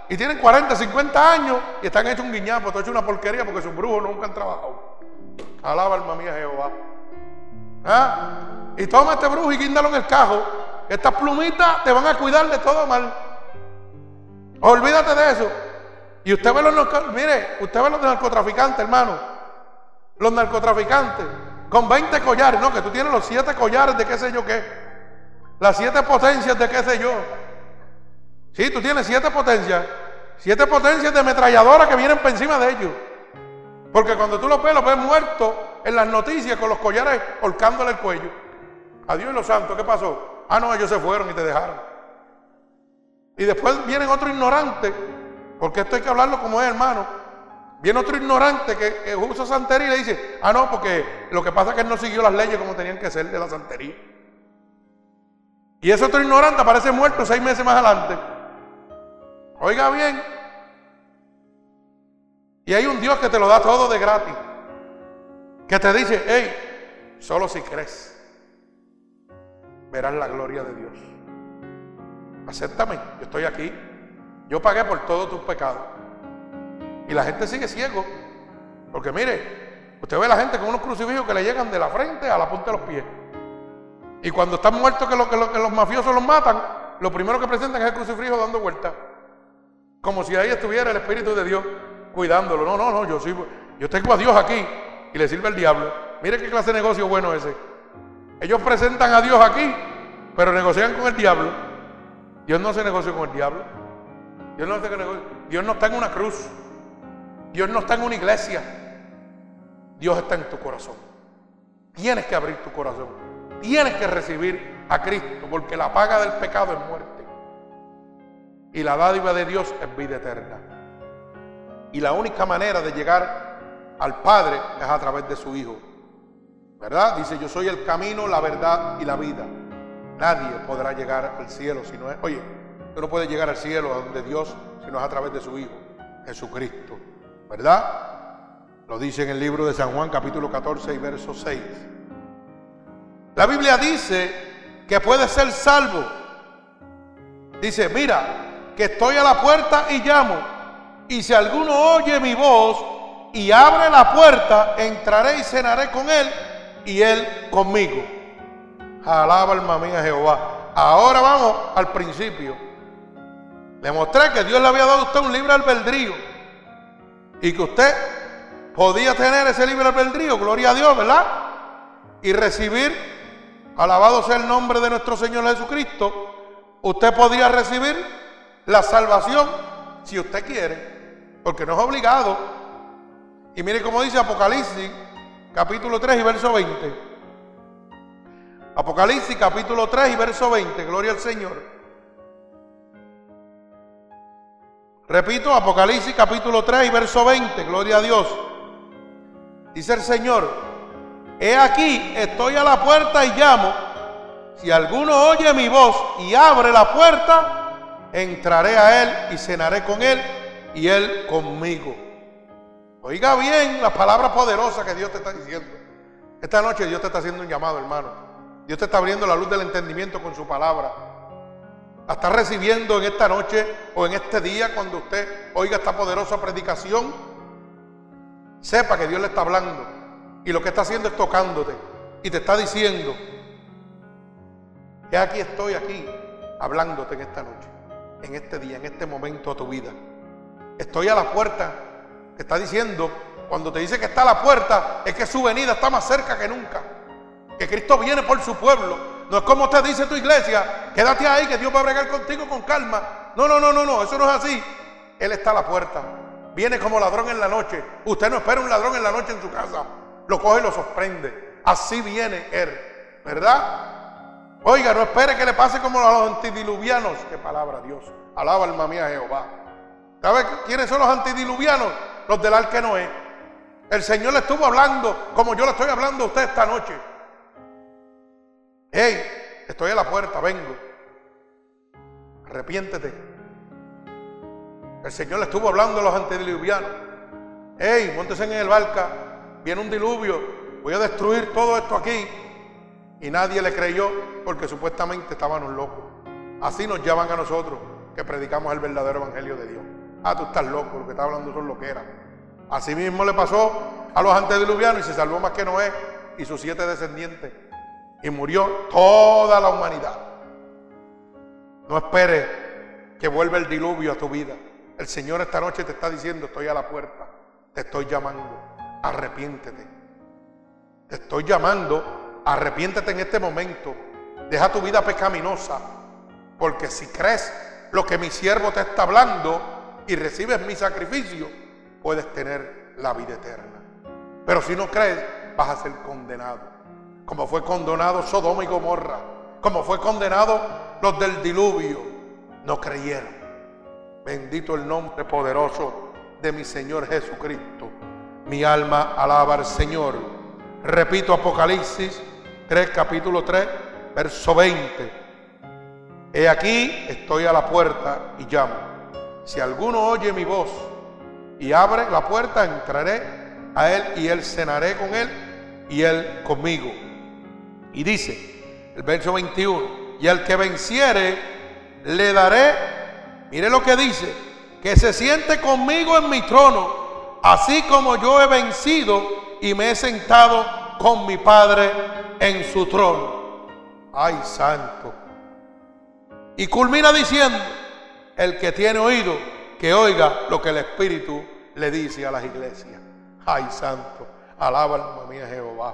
Y tienen 40, 50 años y están hechos un guiñapo, todo hecho una porquería porque sus brujos nunca han trabajado. Alaba alma mía Jehová. ¿Ah? Y toma este brujo y guíndalo en el cajo. Estas plumitas te van a cuidar de todo mal. Olvídate de eso. Y usted ve los, mire, usted ve los narcotraficantes, hermano. Los narcotraficantes con 20 collares, no, que tú tienes los siete collares de qué sé yo qué. Las siete potencias de qué sé yo. Sí, tú tienes siete potencias. Siete potencias de ametralladora que vienen por encima de ellos. Porque cuando tú los ves, los ves muertos en las noticias con los collares holcándole el cuello. Adiós los santos, ¿qué pasó? Ah, no, ellos se fueron y te dejaron. Y después vienen otros ignorantes, porque esto hay que hablarlo como es, hermano. Viene otro ignorante que, usa santería y le dice, ah, no, porque lo que pasa es que él no siguió las leyes como tenían que ser de la santería. Y ese otro ignorante aparece muerto seis meses más adelante. Oiga bien. Y hay un Dios que te lo da todo de gratis. Que te dice, hey, solo si crees, verás la gloria de Dios. Acéptame, yo estoy aquí. Yo pagué por todos tus pecados. Y la gente sigue ciego. Porque mire, usted ve a la gente con unos crucifijos que le llegan de la frente a la punta de los pies. Y cuando están muertos que, los mafiosos los matan, lo primero que presentan es el crucifijo dando vueltas. Como si ahí estuviera el Espíritu de Dios cuidándolo. No, no, no, yo, soy, yo tengo a Dios aquí y le sirve el diablo. Mire qué clase de negocio bueno ese. Ellos presentan a Dios aquí, pero negocian con el diablo. Dios no se negocia con el diablo. Dios no, hace Dios no está en una cruz. Dios no está en una iglesia. Dios está en tu corazón. Tienes que abrir tu corazón. Tienes que recibir a Cristo, porque la paga del pecado es muerte. Y la dádiva de Dios es vida eterna. Y la única manera de llegar al Padre es a través de su Hijo. ¿Verdad? Dice, yo soy el camino, la verdad y la vida. Nadie podrá llegar al cielo si no es... Oye, tú no puedes llegar al cielo a donde Dios si no es a través de su Hijo, Jesucristo. ¿verdad? Lo dice en el libro de San Juan capítulo 14 y verso 6. La Biblia dice que puede ser salvo. Dice, mira, que estoy a la puerta y llamo. Y si alguno oye mi voz y abre la puerta, entraré y cenaré con él y él conmigo. Alaba alma mía Jehová. Ahora vamos al principio. Le mostré que Dios le había dado a usted un libre albedrío y que usted podía tener ese libre albedrío, gloria a Dios, ¿verdad? Y recibir, alabado sea el nombre de nuestro Señor Jesucristo, usted podía recibir la salvación si usted quiere, porque no es obligado. Y mire cómo dice Apocalipsis, capítulo 3 y verso 20. Apocalipsis capítulo 3 y verso 20, gloria al Señor. Repito, Apocalipsis capítulo 3 y verso 20, gloria a Dios. Dice el Señor, he aquí, estoy a la puerta y llamo. Si alguno oye mi voz y abre la puerta, entraré a él y cenaré con él y él conmigo. Oiga bien la palabra poderosa que Dios te está diciendo. Esta noche Dios te está haciendo un llamado, hermano. Dios te está abriendo la luz del entendimiento con su palabra la está recibiendo en esta noche o en este día cuando usted oiga esta poderosa predicación, sepa que Dios le está hablando y lo que está haciendo es tocándote y te está diciendo que aquí estoy aquí hablándote en esta noche, en este día, en este momento de tu vida. Estoy a la puerta, está diciendo, cuando te dice que está a la puerta, es que su venida está más cerca que nunca, que Cristo viene por su pueblo no es como te dice tu iglesia, quédate ahí que Dios va a bregar contigo con calma. No, no, no, no, no, eso no es así. Él está a la puerta. Viene como ladrón en la noche. Usted no espera un ladrón en la noche en su casa. Lo coge y lo sorprende. Así viene Él. ¿Verdad? Oiga, no espere que le pase como a los antidiluvianos. Qué palabra, Dios. Alaba alma mía Jehová. ¿Sabe quiénes son los antidiluvianos? Los del arca Noé. El Señor le estuvo hablando como yo le estoy hablando a usted esta noche. Hey, estoy a la puerta, vengo. Arrepiéntete. El Señor le estuvo hablando a los antediluvianos. Hey, montesen en el barca. Viene un diluvio. Voy a destruir todo esto aquí. Y nadie le creyó porque supuestamente estábamos locos. Así nos llaman a nosotros que predicamos el verdadero evangelio de Dios. Ah, tú estás loco, lo que está hablando son lo que era. Así mismo le pasó a los antediluvianos y se salvó más que Noé y sus siete descendientes. Y murió toda la humanidad. No espere que vuelva el diluvio a tu vida. El Señor esta noche te está diciendo, estoy a la puerta, te estoy llamando, arrepiéntete. Te estoy llamando, arrepiéntete en este momento. Deja tu vida pecaminosa, porque si crees lo que mi siervo te está hablando y recibes mi sacrificio, puedes tener la vida eterna. Pero si no crees, vas a ser condenado. Como fue condenado Sodoma y Gomorra, como fue condenado los del diluvio, no creyeron. Bendito el nombre poderoso de mi Señor Jesucristo. Mi alma alaba al Señor. Repito Apocalipsis 3, capítulo 3, verso 20. He aquí, estoy a la puerta y llamo. Si alguno oye mi voz y abre la puerta, entraré a él y él cenaré con él y él conmigo. Y dice el verso 21, y al que venciere, le daré, mire lo que dice, que se siente conmigo en mi trono, así como yo he vencido y me he sentado con mi Padre en su trono. Ay, santo. Y culmina diciendo, el que tiene oído, que oiga lo que el Espíritu le dice a las iglesias. Ay, santo, alaba alma mía Jehová.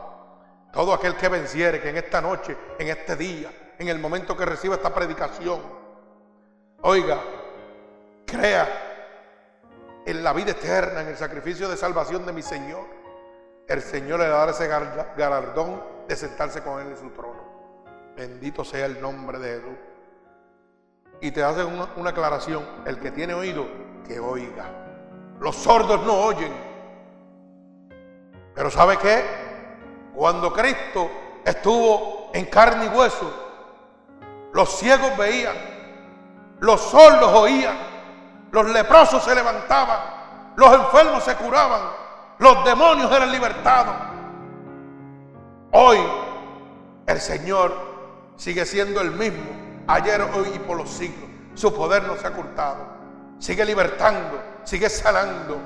Todo aquel que venciere, que en esta noche, en este día, en el momento que reciba esta predicación, oiga, crea en la vida eterna, en el sacrificio de salvación de mi Señor, el Señor le dará ese galardón de sentarse con Él en su trono. Bendito sea el nombre de Jesús. Y te hace una, una aclaración, el que tiene oído, que oiga. Los sordos no oyen. Pero ¿sabe qué? Cuando Cristo estuvo en carne y hueso, los ciegos veían, los sordos oían, los leprosos se levantaban, los enfermos se curaban, los demonios eran libertados. Hoy el Señor sigue siendo el mismo, ayer, hoy y por los siglos. Su poder no se ha ocultado. Sigue libertando, sigue sanando.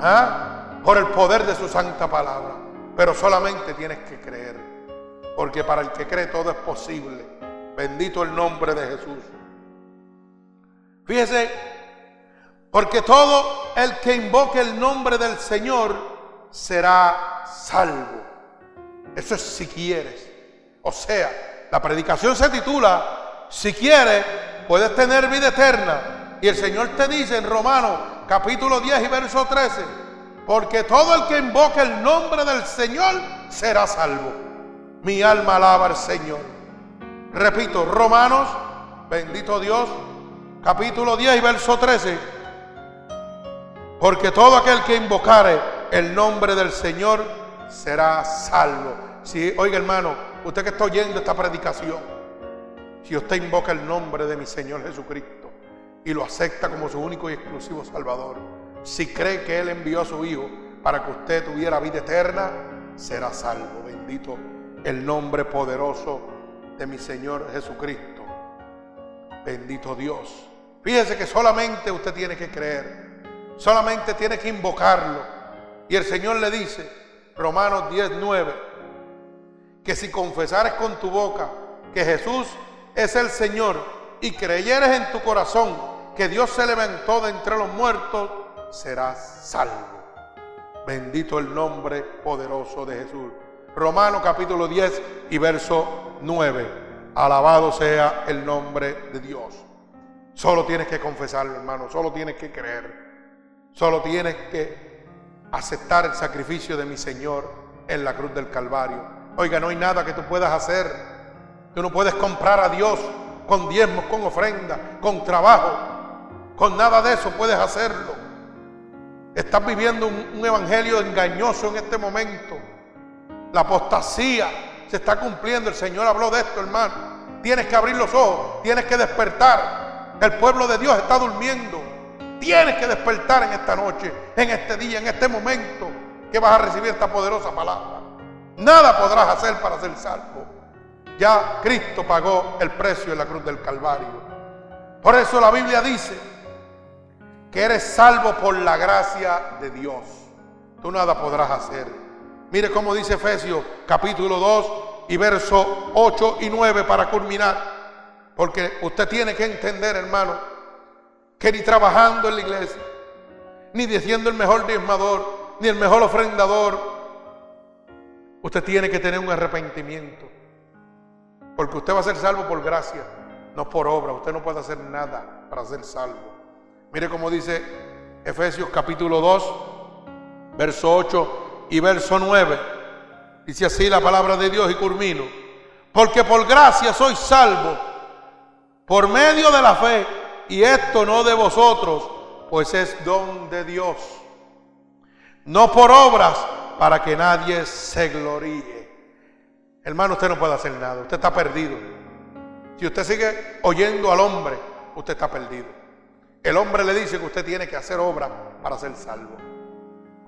¿Ah? Por el poder de su santa palabra. Pero solamente tienes que creer. Porque para el que cree todo es posible. Bendito el nombre de Jesús. Fíjese, porque todo el que invoque el nombre del Señor será salvo. Eso es si quieres. O sea, la predicación se titula, si quieres, puedes tener vida eterna. Y el Señor te dice en Romanos capítulo 10 y verso 13, porque todo el que invoque el nombre del Señor será salvo. Mi alma alaba al Señor. Repito, Romanos, bendito Dios, capítulo 10 y verso 13. Porque todo aquel que invocare el nombre del Señor será salvo. Si, oiga hermano, usted que está oyendo esta predicación, si usted invoca el nombre de mi Señor Jesucristo y lo acepta como su único y exclusivo Salvador, si cree que Él envió a su Hijo para que usted tuviera vida eterna, será salvo. Bendito el nombre poderoso de mi Señor Jesucristo. Bendito Dios. Fíjese que solamente usted tiene que creer, solamente tiene que invocarlo. Y el Señor le dice, Romanos 10, 9, que si confesares con tu boca que Jesús es el Señor y creyeres en tu corazón que Dios se levantó de entre los muertos, serás salvo. Bendito el nombre poderoso de Jesús. Romanos capítulo 10 y verso 9. Alabado sea el nombre de Dios. Solo tienes que confesarlo, hermano. Solo tienes que creer. Solo tienes que aceptar el sacrificio de mi Señor en la cruz del Calvario. Oiga, no hay nada que tú puedas hacer. Tú no puedes comprar a Dios con diezmos, con ofrenda, con trabajo. Con nada de eso puedes hacerlo. Estás viviendo un, evangelio engañoso en este momento. La apostasía se está cumpliendo. El Señor habló de esto, hermano. Tienes que abrir los ojos, tienes que despertar. El pueblo de Dios está durmiendo. Tienes que despertar en esta noche, en este día, en este momento que vas a recibir esta poderosa palabra. Nada podrás hacer para ser salvo. Ya Cristo pagó el precio en la cruz del Calvario. Por eso la Biblia dice que eres salvo por la gracia de Dios. Tú nada podrás hacer. Mire cómo dice Efesios capítulo 2 y verso 8 y 9 para culminar. Porque usted tiene que entender, hermano, que ni trabajando en la iglesia, ni diciendo el mejor diezmador, ni el mejor ofrendador, usted tiene que tener un arrepentimiento. Porque usted va a ser salvo por gracia, no por obra. Usted no puede hacer nada para ser salvo. Mire cómo dice Efesios capítulo 2, verso 8 y verso 9. Dice así la palabra de Dios y culmino. Porque por gracia soy salvo, por medio de la fe, y esto no de vosotros, pues es don de Dios. No por obras, para que nadie se gloríe. Hermano, usted no puede hacer nada, usted está perdido. Si usted sigue oyendo al hombre, usted está perdido. El hombre le dice que usted tiene que hacer obra para ser salvo.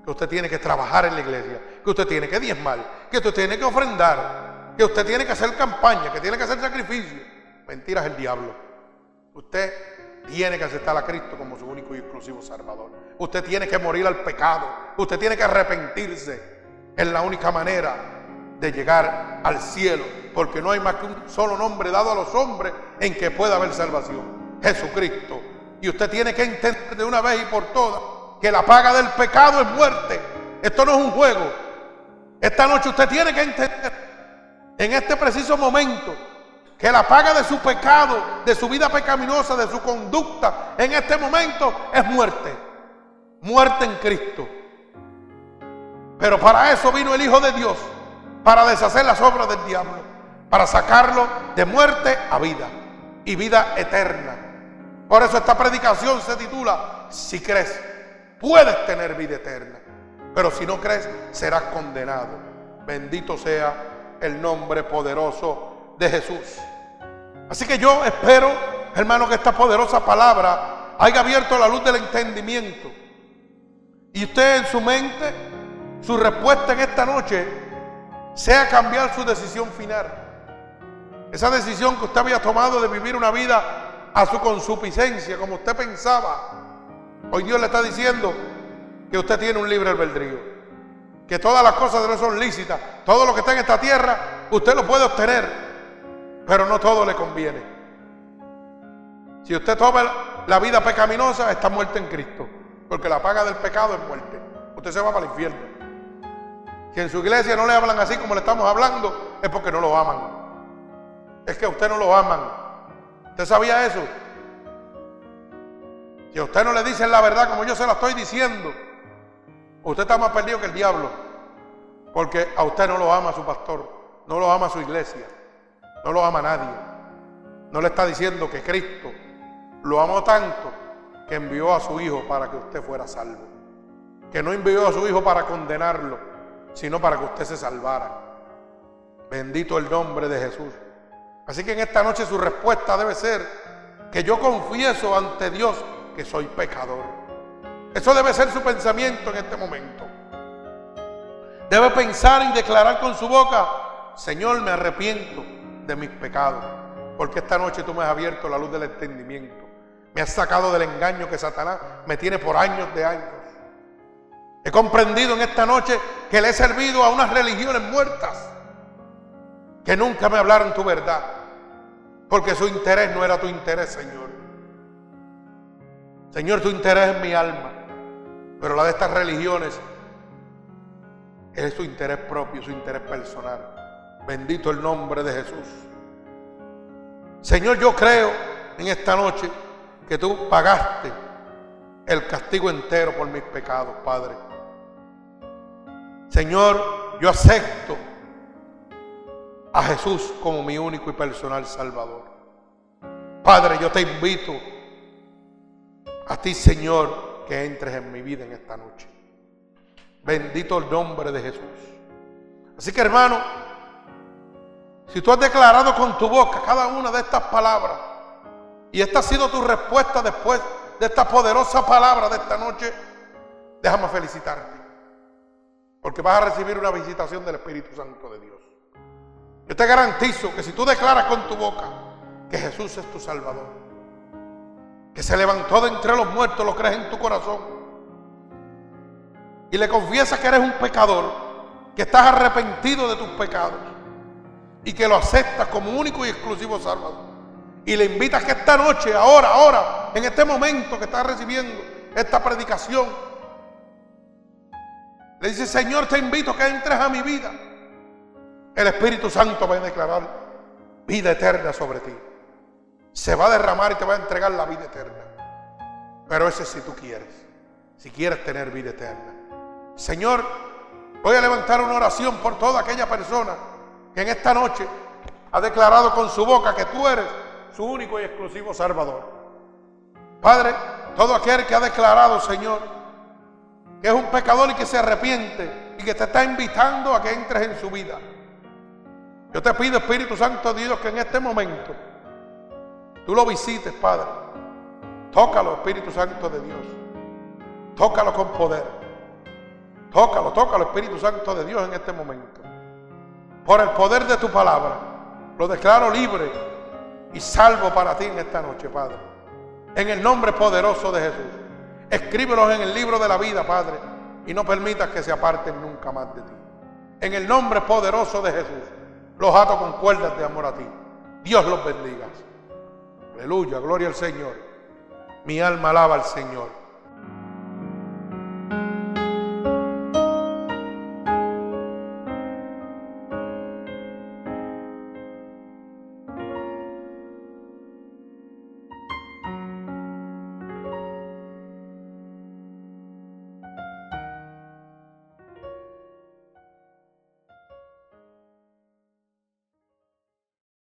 Que usted tiene que trabajar en la iglesia. Que usted tiene que diezmar. Que usted tiene que ofrendar. Que usted tiene que hacer campaña. Que tiene que hacer sacrificio. Mentiras el diablo. Usted tiene que aceptar a Cristo como su único y exclusivo Salvador. Usted tiene que morir al pecado. Usted tiene que arrepentirse. Es la única manera de llegar al cielo, porque no hay más que un solo nombre dado a los hombres en que pueda haber salvación, Jesucristo. Y usted tiene que entender de una vez y por todas que la paga del pecado es muerte. Esto no es un juego. Esta noche usted tiene que entender en este preciso momento que la paga de su pecado, de su vida pecaminosa, de su conducta, en este momento es muerte. Muerte en Cristo. Pero para eso vino el Hijo de Dios para deshacer las obras del diablo, para sacarlo de muerte a vida y vida eterna. Por eso esta predicación se titula, si crees, puedes tener vida eterna, pero si no crees, serás condenado. Bendito sea el nombre poderoso de Jesús. Así que yo espero, hermano, que esta poderosa palabra haya abierto la luz del entendimiento. Y usted en su mente, su respuesta en esta noche sea cambiar su decisión final. Esa decisión que usted había tomado de vivir una vida a su consuficiencia, como usted pensaba. Hoy Dios le está diciendo que usted tiene un libre albedrío. Que todas las cosas de Dios son lícitas. Todo lo que está en esta tierra, usted lo puede obtener. Pero no todo le conviene. Si usted toma la vida pecaminosa, está muerto en Cristo. Porque la paga del pecado es muerte. Usted se va para el infierno. Si en su iglesia no le hablan así como le estamos hablando, es porque no lo aman. Es que a usted no lo aman. ¿Usted sabía eso? Si a usted no le dicen la verdad como yo se la estoy diciendo, usted está más perdido que el diablo. Porque a usted no lo ama su pastor, no lo ama su iglesia, no lo ama nadie. No le está diciendo que Cristo lo amó tanto que envió a su Hijo para que usted fuera salvo. Que no envió a su Hijo para condenarlo, sino para que usted se salvara. Bendito el nombre de Jesús. Así que en esta noche su respuesta debe ser que yo confieso ante Dios que soy pecador. Eso debe ser su pensamiento en este momento. Debe pensar y declarar con su boca, Señor, me arrepiento de mis pecados, porque esta noche tú me has abierto la luz del entendimiento. Me has sacado del engaño que Satanás me tiene por años de años. He comprendido en esta noche que le he servido a unas religiones muertas que nunca me hablaron tu verdad, porque su interés no era tu interés, Señor. Señor, tu interés es mi alma, pero la de estas religiones es su interés propio, su interés personal. Bendito el nombre de Jesús. Señor, yo creo en esta noche que tú pagaste el castigo entero por mis pecados, Padre. Señor, yo acepto a Jesús como mi único y personal Salvador. Padre, yo te invito a ti, Señor, que entres en mi vida en esta noche. Bendito el nombre de Jesús. Así que hermano, si tú has declarado con tu boca cada una de estas palabras y esta ha sido tu respuesta después de esta poderosa palabra de esta noche, déjame felicitarte. Porque vas a recibir una visitación del Espíritu Santo de Dios. Yo te garantizo que si tú declaras con tu boca que Jesús es tu Salvador, que se levantó de entre los muertos, lo crees en tu corazón, y le confiesas que eres un pecador, que estás arrepentido de tus pecados, y que lo aceptas como único y exclusivo Salvador, y le invitas que esta noche, ahora, ahora, en este momento que estás recibiendo esta predicación, le dice, Señor, te invito a que entres a mi vida. El Espíritu Santo va a declarar vida eterna sobre ti. Se va a derramar y te va a entregar la vida eterna. Pero ese si tú quieres. Si quieres tener vida eterna. Señor, voy a levantar una oración por toda aquella persona que en esta noche ha declarado con su boca que tú eres su único y exclusivo Salvador. Padre, todo aquel que ha declarado, Señor, que es un pecador y que se arrepiente y que te está invitando a que entres en su vida. Yo te pido, Espíritu Santo Dios, que en este momento tú lo visites, Padre. Tócalo, Espíritu Santo de Dios. Tócalo con poder. Tócalo, tócalo, Espíritu Santo de Dios en este momento. Por el poder de tu palabra, lo declaro libre y salvo para ti en esta noche, Padre. En el nombre poderoso de Jesús. Escríbelos en el libro de la vida, Padre, y no permitas que se aparten nunca más de ti. En el nombre poderoso de Jesús, los ato con cuerdas de amor a ti. Dios los bendiga. Aleluya, gloria al Señor. Mi alma alaba al Señor.